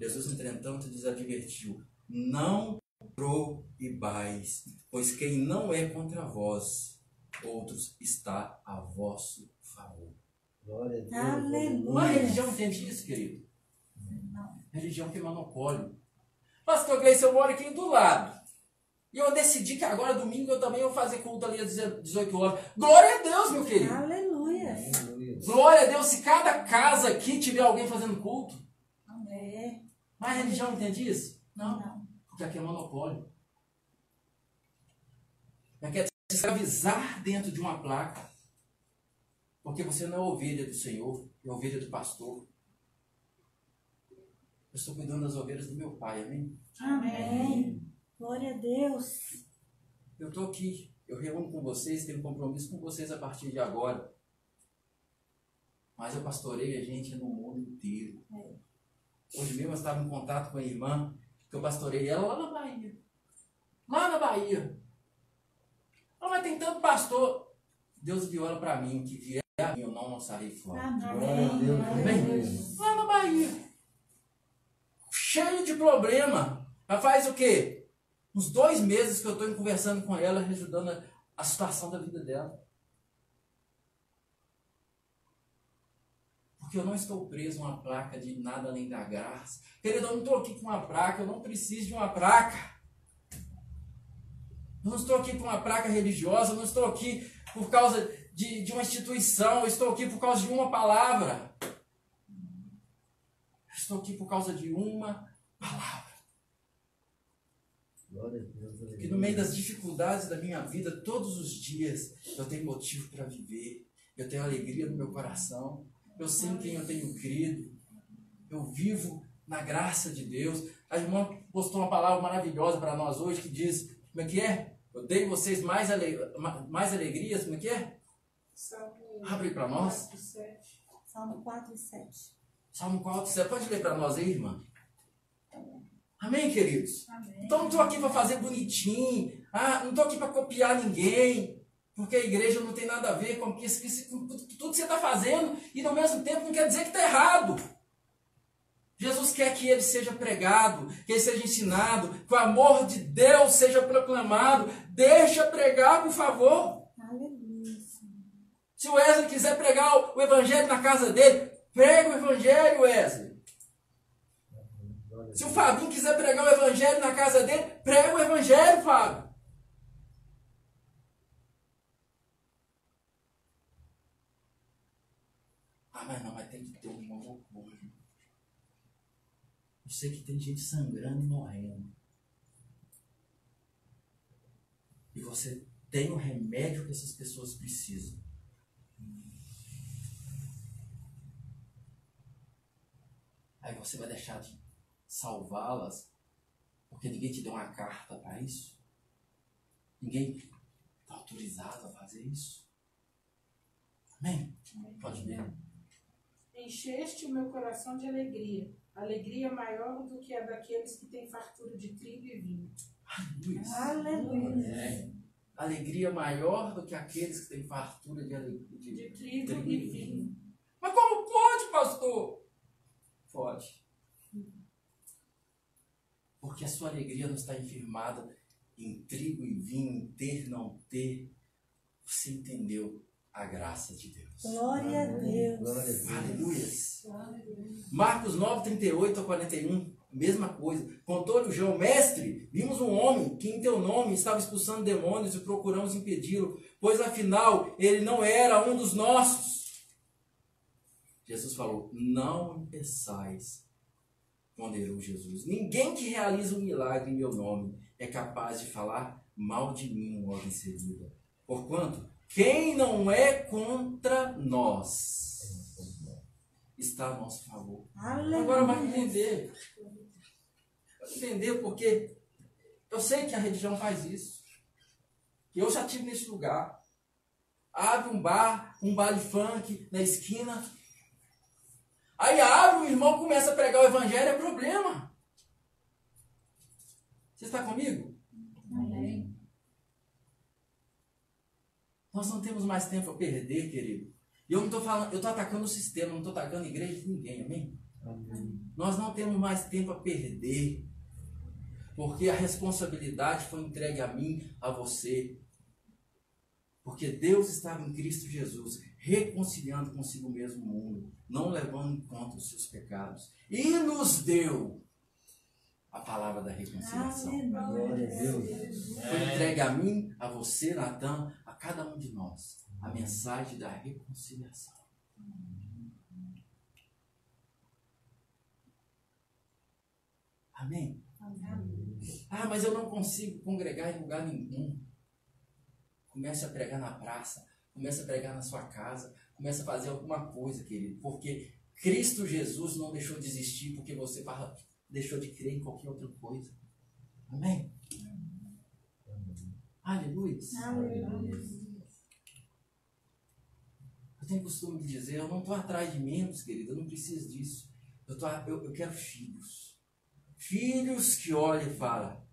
Jesus, entretanto, lhes advertiu: Não proibais, pois quem não é contra vós, outros está a vosso favor. Glória a Deus. Aleluia. Uma religião entende isso, querido? Religião tem monopólio. Pastor Gleice, eu moro aqui do lado. E eu decidi que agora, domingo, eu também vou fazer culto ali às 18 horas. Glória a Deus, meu querido. Aleluia. Glória a Deus, se cada casa aqui tiver alguém fazendo culto. É. Mas a religião entende isso? Não. Porque aqui é monopólio. Aqui é se escravizar dentro de uma placa. Porque você não é ovelha do Senhor, é ovelha do pastor. Eu estou cuidando das ovelhas do meu pai, amém? Amém. Glória a Deus. Eu estou aqui, eu reúno com vocês, tenho um compromisso com vocês a partir de agora. Mas eu pastorei a gente no mundo inteiro. Hoje mesmo eu estava em contato com a irmã, que eu pastorei ela lá na Bahia. Lá na Bahia. Ah, mas tem tanto pastor. Deus enviou ela para mim, que vier a mim, eu não lançarei fora. Amém. Lá na Bahia. Cheio de problema. Mas faz o quê? Uns dois meses que eu estou conversando com ela, ajudando a, a situação da vida dela. Porque eu não estou preso a uma placa de nada além da graça. Querido, eu não estou aqui com uma placa, eu não preciso de uma placa. Eu não estou aqui por uma placa religiosa, eu não estou aqui por causa de, de uma instituição, eu estou aqui por causa de uma palavra. Eu estou aqui por causa de uma palavra. Glória a Deus. Que no meio das dificuldades da minha vida, todos os dias, eu tenho motivo para viver. Eu tenho alegria no meu coração. Eu sei em quem eu tenho crido. Eu vivo na graça de Deus. A irmã postou uma palavra maravilhosa para nós hoje que diz: como é que é? Eu dei vocês mais, ale... ma- mais alegrias, como é que é? Salmo Abre para nós. 4, 7. Salmo 4 e 7. Salmo 4, você pode ler para nós aí, irmã? Amém, queridos? Amém. Então não estou aqui para fazer bonitinho. Ah, não estou aqui para copiar ninguém. Porque a igreja não tem nada a ver com, isso- com tudo que você está fazendo. E ao mesmo tempo não quer dizer que está errado. Jesus quer que ele seja pregado, que ele seja ensinado, que o amor de Deus seja proclamado. Deixa pregar, por favor. Se o Wesley quiser pregar o- evangelho na casa dele, prega o evangelho, Wesley. Se o. Fabinho quiser pregar o evangelho na casa dele, prega o evangelho, Fábio. Ah, mas não, mas tem que ter um monopólio. Eu sei que tem gente sangrando e morrendo. E você tem o remédio que essas pessoas precisam. Aí você vai deixar de salvá-las porque ninguém te deu uma carta para isso? Ninguém está autorizado a fazer isso? Amém? Pode ver. Encheste o meu coração de alegria, alegria maior do que a daqueles que têm fartura de trigo e vinho. Aleluia. Aleluia. É. Alegria maior do que aqueles que têm fartura de alegria. De De... trigo Trigo e vinho. Mas como pode, pastor? Pode. Porque a sua alegria não está firmada em trigo e vinho, em ter, não ter. Você entendeu a graça de Deus. Glória a Deus. Glória a Deus. Aleluias. Marcos 9, 38 a 41, mesma coisa. Contou-lhe o João, mestre, vimos um homem que em teu nome estava expulsando demônios e procuramos impedi-lo, pois afinal ele não era um dos nossos. Jesus falou: Não impeçais, ponderou Jesus. Ninguém que realiza um milagre em meu nome é capaz de falar mal de mim logo em seguida. Porquanto, quem não é contra nós está a nosso favor. Aleluia. Agora vai entender. Vai entender porque eu sei que a religião faz isso. Eu já estive nesse lugar. Abre um bar, um bar de funk na esquina. Aí abre, o irmão começa a pregar o evangelho, é problema. Você está comigo? Amém. Nós não temos mais tempo a perder, querido. E eu não estou falando, eu estou atacando o sistema, não estou atacando a igreja de ninguém, amém? Amém. Nós não temos mais tempo a perder. Porque a responsabilidade foi entregue a mim, a você. Porque Deus estava em Cristo Jesus, reconciliando consigo mesmo o mundo, não levando em conta os seus pecados. E nos deu a palavra da reconciliação. Glória a Deus. Foi entregue a mim, a você, Natan, a cada um de nós, a mensagem da reconciliação. Amém? Ah, mas eu não consigo congregar em lugar nenhum. Comece a pregar na praça, comece a pregar na sua casa, comece a fazer alguma coisa, querido, porque Cristo Jesus não deixou de existir porque você deixou de crer em qualquer outra coisa. Amém? Aleluia. Eu tenho costume de dizer, eu não estou atrás de membros, querido, eu não preciso disso. Eu, tô, eu, eu quero filhos. Filhos que olham e falam,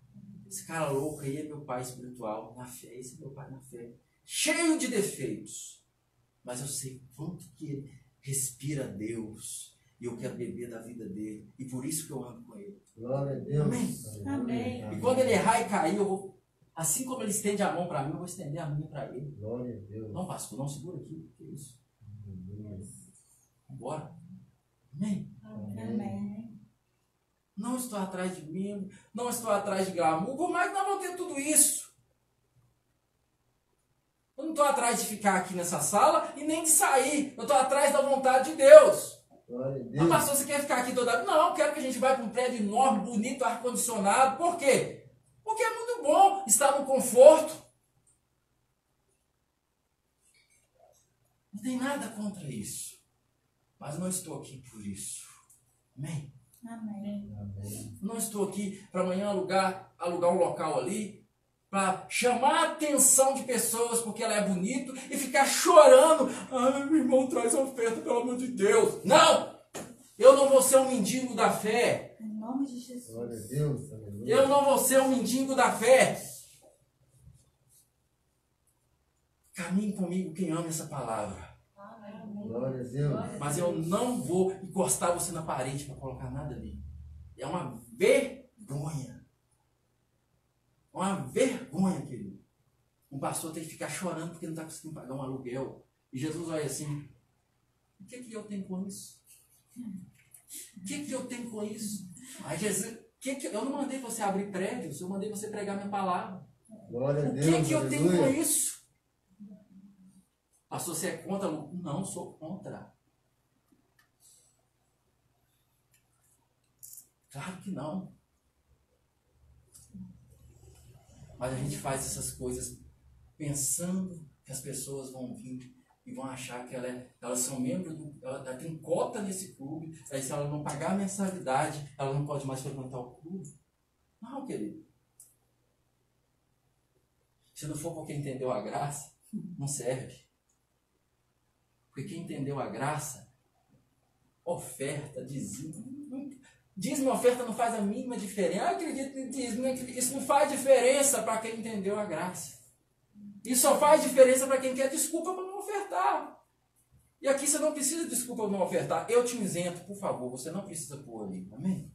esse cara louco aí é meu pai espiritual, na fé, esse é meu pai na fé. Cheio de defeitos. Mas eu sei quanto que ele respira Deus. E eu quero beber da vida dele. E por isso que eu ando com ele. Glória a Deus. Amém. Amém. E quando ele errar e cair, eu vou. Assim como ele estende a mão para mim, eu vou estender a minha para ele. Glória a Deus. Não, pastor, não segura aqui. Que isso? Vambora. Amém? Amém. Não estou atrás de mim, não estou atrás de glamour, por mais que nós vamos ter tudo isso. Eu não estou atrás de ficar aqui nessa sala e nem de sair. Eu estou atrás da vontade de Deus. Glória a Mas, Deus. pastor, você quer ficar aqui toda. Não, eu quero que a gente vá para um prédio enorme, bonito, ar-condicionado. Por quê? Porque é muito bom estar no conforto. Não tem nada contra isso. Mas não estou aqui por isso. Amém? Amém. Amém. Não estou aqui para amanhã alugar, alugar um local ali para chamar a atenção de pessoas porque ela é bonito e ficar chorando. Ai, meu irmão, traz a oferta, pelo amor de Deus. Não! Eu não vou ser um mendigo da fé. Em nome de Jesus. Glória a Deus. Aleluia. Eu não vou ser um mendigo da fé. Caminhe comigo quem ama essa palavra. Glória a Deus. Mas eu não vou encostar você na parede para colocar nada ali. É uma vergonha. Uma vergonha, querido. Um pastor tem que ficar chorando porque não está conseguindo pagar um aluguel. E Jesus olha assim: o que, que eu tenho com isso? O que, que eu tenho com isso? Aí Jesus, que que, eu não mandei você abrir prédios, eu mandei você pregar minha palavra. Glória a O Deus. que, que eu tenho com isso? Pastor, você é contra? Não, sou contra. Claro que não. Mas a gente faz essas coisas pensando que as pessoas vão vir e vão achar que ela é- elas são membros do. Ela ela tem cota nesse clube, aí se ela não pagar a mensalidade, ela não pode mais frequentar o clube. Não, querido. Se não for porque entendeu a graça, não serve. Porque quem entendeu a graça, oferta, dízimo. Dízimo e oferta não faz a mínima diferença. Eu acredito em dízimo, acredito- isso não faz diferença para quem entendeu a graça. Isso só faz diferença para quem quer desculpa para não ofertar. E aqui você não precisa de desculpa para não ofertar. Eu te isento, por favor, você não precisa pôr ali. Amém?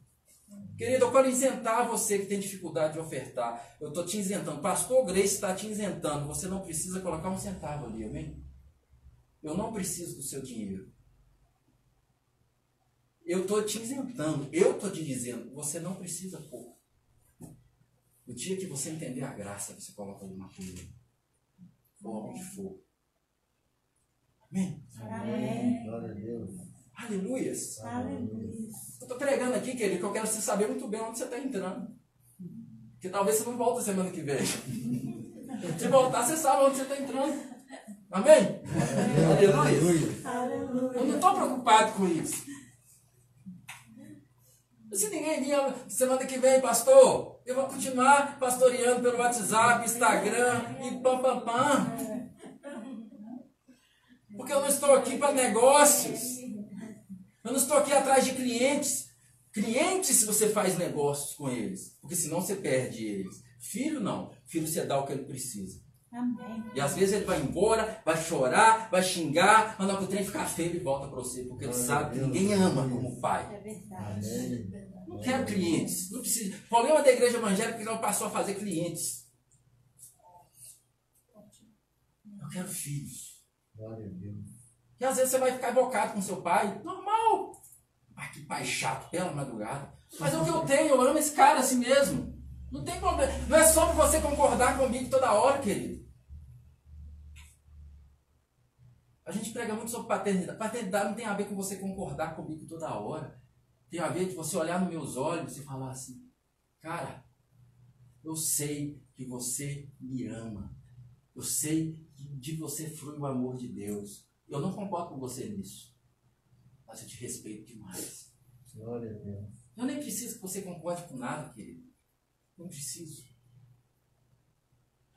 Querido, eu quero isentar você que tem dificuldade de ofertar. Eu estou te isentando. Pastor Grace está te isentando. Você não precisa colocar um centavo ali, amém? Eu não preciso do seu dinheiro. Eu estou te isentando. Eu estou te dizendo, você não precisa pôr. O dia que você entender a graça, você coloca alguma coisa. Ou onde for. Amém? Amém. Glória a Deus. Aleluias. Aleluia. Eu estou pregando aqui, querido, que eu quero você saber muito bem onde você está entrando. Porque talvez você não volte semana que vem. Se voltar, você sabe onde você está entrando. Amém? Aleluia. Aleluia. Aleluia. Eu não estou preocupado com isso. Se ninguém vinha semana que vem, pastor, eu vou continuar pastoreando pelo WhatsApp, Instagram e pam pam pam. Porque eu não estou aqui para negócios. Eu não estou aqui atrás de clientes. Clientes você faz negócios com eles, porque senão você perde eles. Filho não. Filho você dá o que ele precisa. Amém. E às vezes ele vai embora, vai chorar, vai xingar, mas na hora que o trem ficar feio, ele volta para você, porque ele sabe que ninguém ama como o pai. É verdade. Amém. Não quero clientes. Não precisa. O problema da igreja evangélica é que não passou a fazer clientes. Eu quero filhos. Glória a Deus. E às vezes você vai ficar invocado com seu pai. Normal. Ai, que pai chato, pela madrugada. Mas é o que eu tenho, eu amo esse cara assim mesmo. Não tem problema. Não é só pra você concordar comigo toda hora, querido. A gente prega muito sobre paternidade. Paternidade não tem a ver com você concordar comigo toda hora. Tem a ver de você olhar nos meus olhos e falar assim: Cara, eu sei que você me ama. Eu sei que de você flui o amor de Deus. Eu não concordo com você nisso. Mas eu te respeito demais. Glória a Deus. Eu nem preciso que você concorde com nada, querido. Não preciso.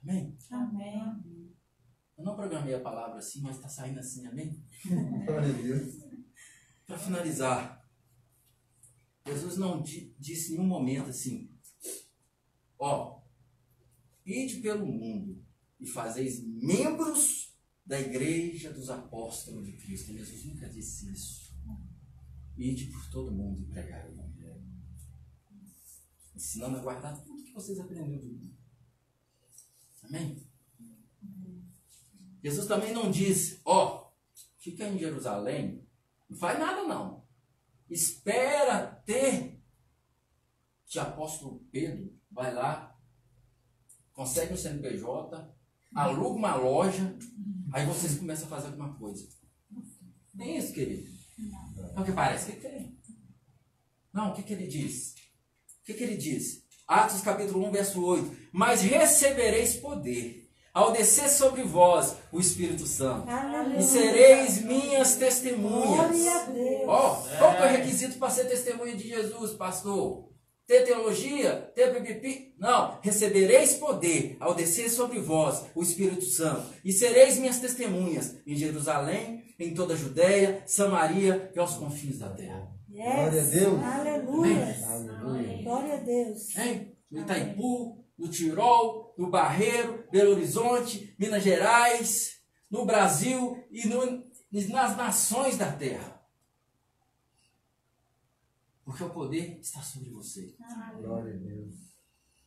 Amém? Amém. Eu não programei a palavra assim, mas está saindo assim, amém? Glória a Deus. Para finalizar, Jesus não di- disse em um momento assim: Ó, ide pelo mundo e fazeis membros da igreja dos apóstolos de Cristo. Jesus nunca disse isso. Ide por todo mundo e pregar o evangelho. Ensinando a guardar tudo que vocês aprenderam de mim. Amém? Jesus também não disse, ó, fica em Jerusalém, não faz nada não. Espera ter de apóstolo Pedro, vai lá, consegue um CNPJ, aluga uma loja, aí vocês começam a fazer alguma coisa. Tem isso, querido? É o que parece que tem. Não, o que, que ele diz? O que, que ele diz? Atos capítulo 1, verso 8. Mas recebereis poder ao descer sobre vós o Espírito Santo. Aleluia. E sereis minhas testemunhas. Glória a Deus. Ó, qual que é o requisito para ser testemunha de Jesus, pastor? Ter teologia? Ter pipipi? Não. Recebereis poder ao descer sobre vós o Espírito Santo. E sereis minhas testemunhas em Jerusalém, em toda a Judéia, Samaria e aos confins da terra. Yes. Glória a Deus. Aleluia. Aleluia. Glória a Deus. Hein? No Itaipu, no Tirol, no Barreiro, Belo Horizonte, Minas Gerais, no Brasil e no- nas nações da terra. Porque o poder está sobre você. Glória a Deus.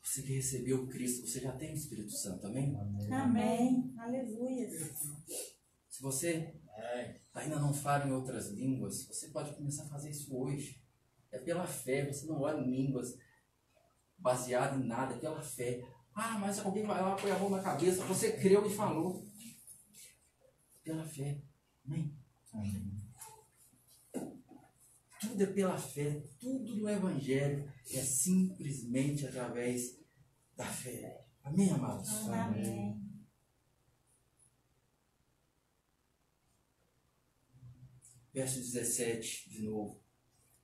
Você que recebeu Cristo, você já tem o Espírito Santo, amém? Amém. Amém. Aleluia. Se você ainda não fala em outras línguas, você pode começar a fazer isso hoje. É pela fé, você não ora em línguas baseado em nada, é pela fé. Ah, mas alguém vai lá, põe a mão na cabeça, você creu e falou. Pela fé. Amém? Tudo é pela fé, tudo no Evangelho é simplesmente através da fé. Amém, amados? Amém. Verso 17, de novo,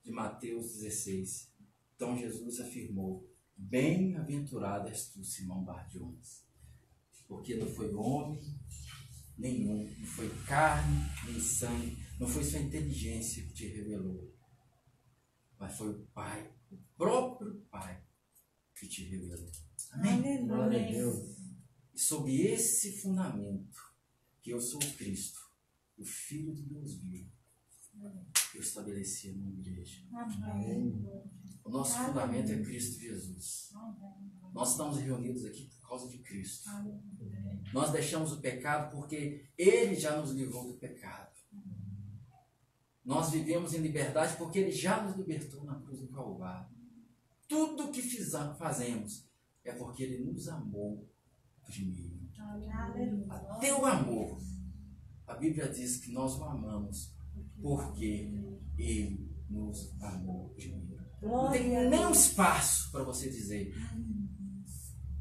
de Mateus 16. Então Jesus afirmou: Bem-aventurado és tu, Simão Barjonas, porque não foi homem nenhum, não foi carne nem sangue, não foi sua inteligência que te revelou, mas foi o Pai, o próprio Pai, que te revelou. Amém? Glória a. Deus. E sob esse fundamento, que eu sou Cristo, o Filho de Deus vivo, eu estabeleci a minha igreja. Amém. O nosso fundamento é Cristo Jesus. Nós estamos reunidos aqui por causa de Cristo. Nós deixamos o pecado porque Ele já nos livrou do pecado. Nós vivemos em liberdade porque Ele já nos libertou na cruz do Calvário. Tudo que fiza- fazemos é porque Ele nos amou primeiro. Até o amor. A Bíblia diz que nós o amamos porque Ele nos amou primeiro. Não tem Glória um Deus. espaço para você dizer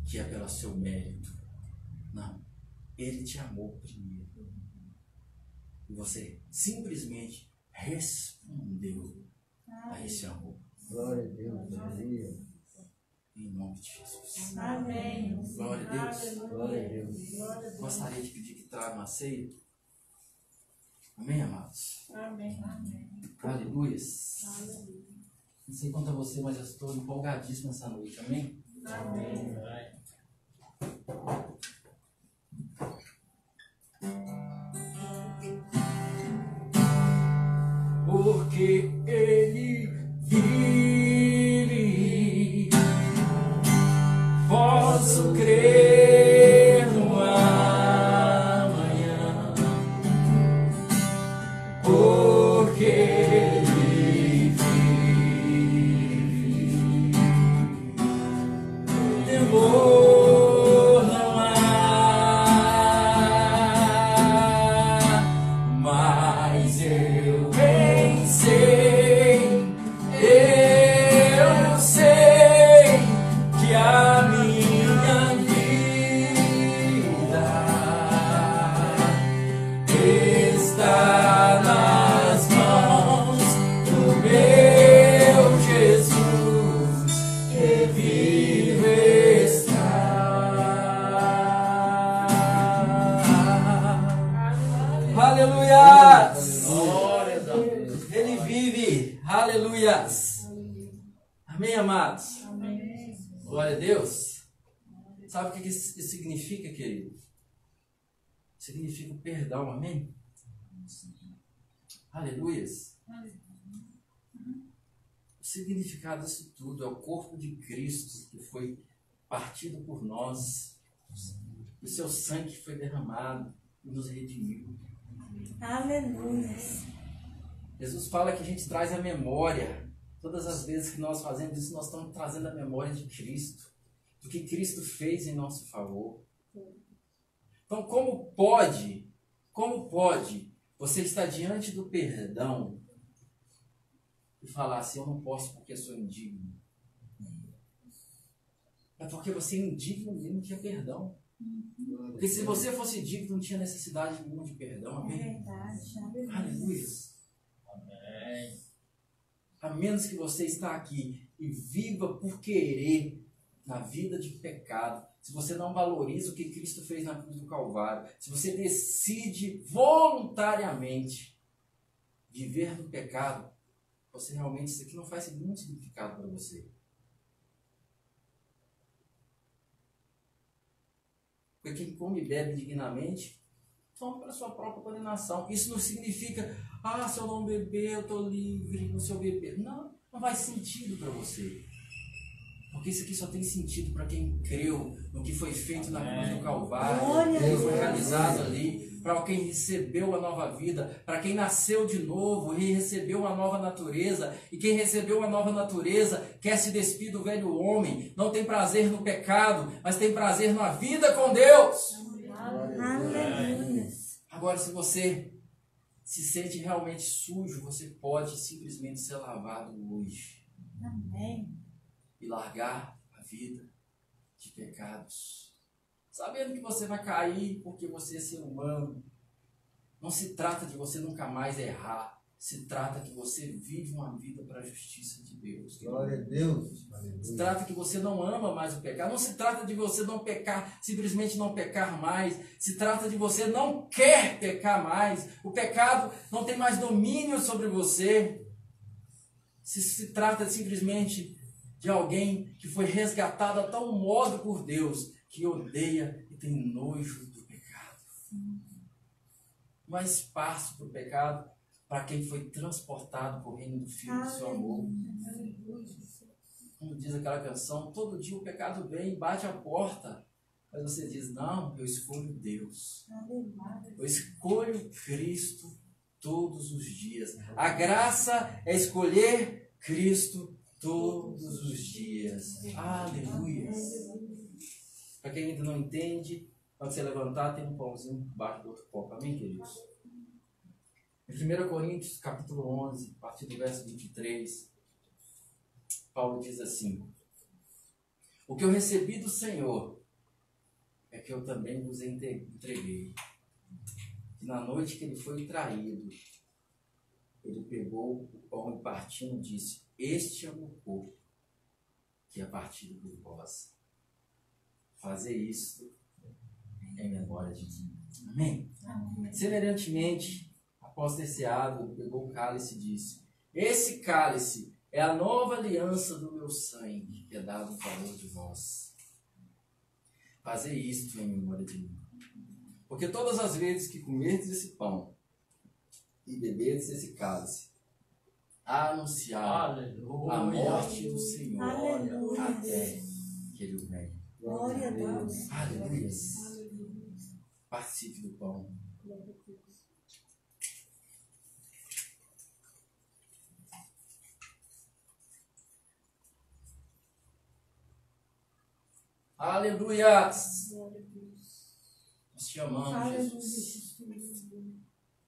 que é pelo seu mérito. Não. Ele te amou primeiro. E você simplesmente respondeu a esse amor. Glória a Deus. Aleluia. Em nome de Jesus. Amém. Glória a Deus. Glória a Deus. Glória a Deus. Gostaria de pedir que traga uma ceia. Amém, amados? Amém. Aleluias. Não sei quanto a você, mas eu estou empolgadíssimo nessa noite. Amém? Amém. porque ele vive. Glória a Deus. Sabe o que isso significa, querido? Significa o perdão, amém? Aleluias. O significado disso tudo é o corpo de Cristo que foi partido por nós. O seu sangue foi derramado e nos redimiu. Aleluia. Jesus fala que a gente traz a memória. Todas as vezes que nós fazemos isso, nós estamos trazendo a memória de Cristo, do que Cristo fez em nosso favor. Então, como pode, como pode você estar diante do perdão e falar assim: Eu não posso porque sou indigno? É porque você é indigno e não tinha perdão. Porque se você fosse digno, não tinha necessidade nenhuma de perdão. É Amém? verdade. Aleluia. Aleluia. Amém. A menos que você está aqui e viva por querer na vida de pecado, se você não valoriza o que Cristo fez na cruz do Calvário, se você decide voluntariamente viver no pecado, você realmente, isso aqui não faz nenhum significado para você. Porque quem come e bebe dignamente, toma para sua própria condenação. Isso não significa, ah, se eu não beber, eu estou livre, se eu beber. Não, não faz sentido para você. Porque isso aqui só tem sentido para quem creu no que foi feito na cruz do Calvário, Glória a no que foi Deus. realizado ali, para quem recebeu a nova vida, para quem nasceu de novo e recebeu uma nova natureza, e quem recebeu uma nova natureza quer se despir do velho homem, não tem prazer no pecado, mas tem prazer na vida com Deus. Aleluia. Agora, se você se sente realmente sujo, você pode simplesmente ser lavado hoje Amém. e largar a vida de pecados. Sabendo que você vai cair porque você é ser humano. Não se trata de você nunca mais errar. Se trata que você vive uma vida para a justiça de Deus. Glória a Deus. Se trata que você não ama mais o pecado. Não se trata de você não pecar, simplesmente não pecar mais. Se trata de você não quer pecar mais. O pecado não tem mais domínio sobre você. Se se trata simplesmente de alguém que foi resgatado a tal modo por Deus que odeia e tem nojo do pecado. Há espaço para o pecado para quem foi transportado por reino do Filho do seu amor. Como diz aquela canção, todo dia o pecado vem, bate a porta. Mas você diz, não, eu escolho Deus. Eu escolho Cristo todos os dias. A graça é escolher Cristo todos os dias. Aleluia. Para quem ainda não entende, quando você levantar, tem um pãozinho embaixo do outro copo. Amém, queridos? Em 1 Coríntios, capítulo 11, a partir do verso 23, Paulo diz assim: O que eu recebi do Senhor é que eu também vos entre- entreguei. Que na noite que ele foi traído, ele pegou o pão e partindo disse: Este é o meu corpo, que é partido por vós. Fazer isso em memória de mim. Amém? Semelhantemente, após ter ceado, ele pegou o cálice e disse: Esse cálice é a nova aliança do meu sangue, que é dado em favor de vós. Fazer isto em memória de mim. Porque todas as vezes que comerdes esse pão e beberdes esse cálice, anunciar Aleluia. a morte do Senhor Aleluia. até que ele venha. Glória a Deus. Aleluia. Participe do pão. Aleluia. Nós te amamos, Aleluia, Jesus.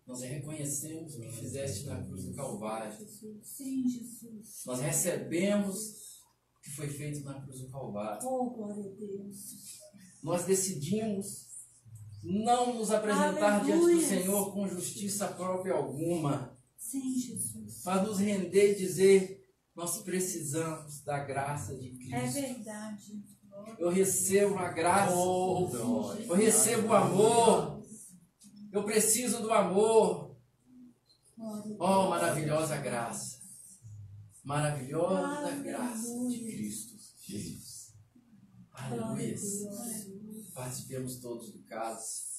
Nós reconhecemos o que fizeste na cruz do Calvário. Sim, Jesus. Nós recebemos o que foi feito na cruz do Calvário. Oh, glória a Deus. Nós decidimos não nos apresentar diante do Aleluia. Senhor com justiça própria alguma, Sim, Jesus. mas nos render e dizer: nós precisamos da graça de É Cristo. verdade. Eu recebo a graça, Oh, glória. eu recebo o amor, eu preciso do amor. Oh, maravilhosa graça, maravilhosa graça de Cristo Jesus. Aleluia. Participemos todos do caso.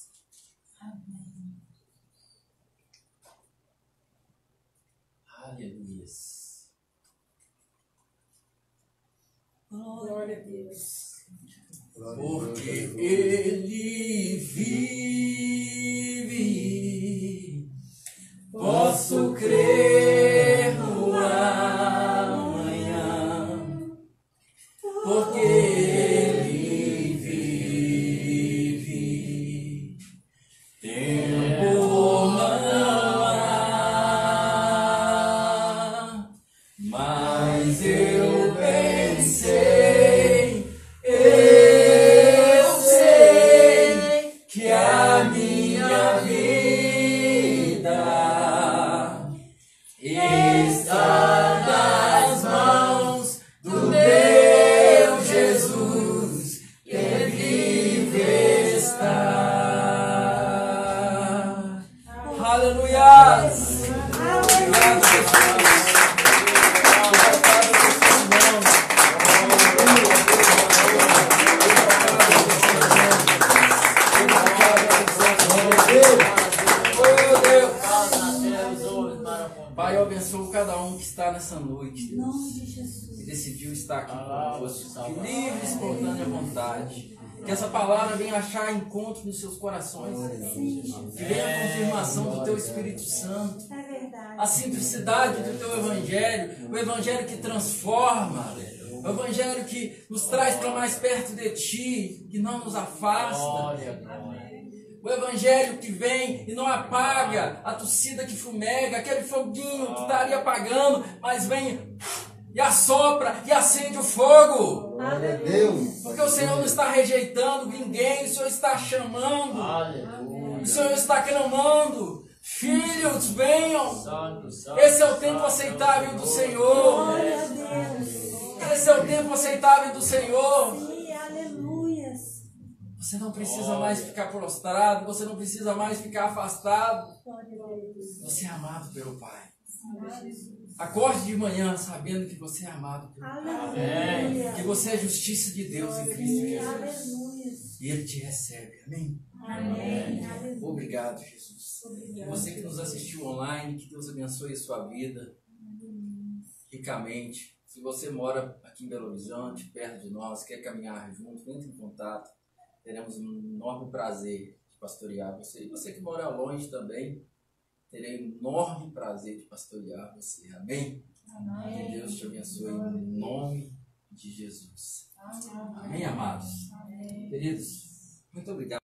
Aleluia. Glória a Deus. Porque ele vive, posso crer aqui Ah, conosco, salve. de livre e espontânea vontade. Que essa palavra venha achar encontro nos seus corações, que venha a confirmação do Teu Espírito Santo. É a simplicidade do teu evangelho, o evangelho que transforma, o evangelho que nos traz para mais perto de ti, que não nos afasta, Glória, glória. o evangelho que vem e não apaga a tossida que fumega, aquele foguinho que estaria apagando, mas vem e assopra e acende o fogo. Glória a Deus. Porque o Senhor não está rejeitando ninguém, o Senhor está chamando, o Aleluia. Senhor está clamando. Filhos, venham. Santo, santo. Esse é o tempo santo, aceitável do Senhor. Glória a Deus. Esse é o tempo aceitável do Senhor. Você não precisa mais ficar prostrado, você não precisa mais ficar afastado. Você é amado pelo Pai. Acorde de manhã sabendo que você é amado. Aleluia. Que você é justiça de Deus em Cristo Jesus. aleluia. E Ele te recebe. Amém? Amém. Obrigado, Jesus. E você que nos assistiu online, que Deus abençoe a sua vida ricamente. Se você mora aqui em Belo Horizonte, perto de nós, quer caminhar junto, entre em contato. Teremos um enorme prazer de pastorear você. E você que mora longe também, terei um enorme prazer de pastorear você. Amém? Que Deus te abençoe em nome de Jesus. Amém, amados? Queridos, muito obrigado.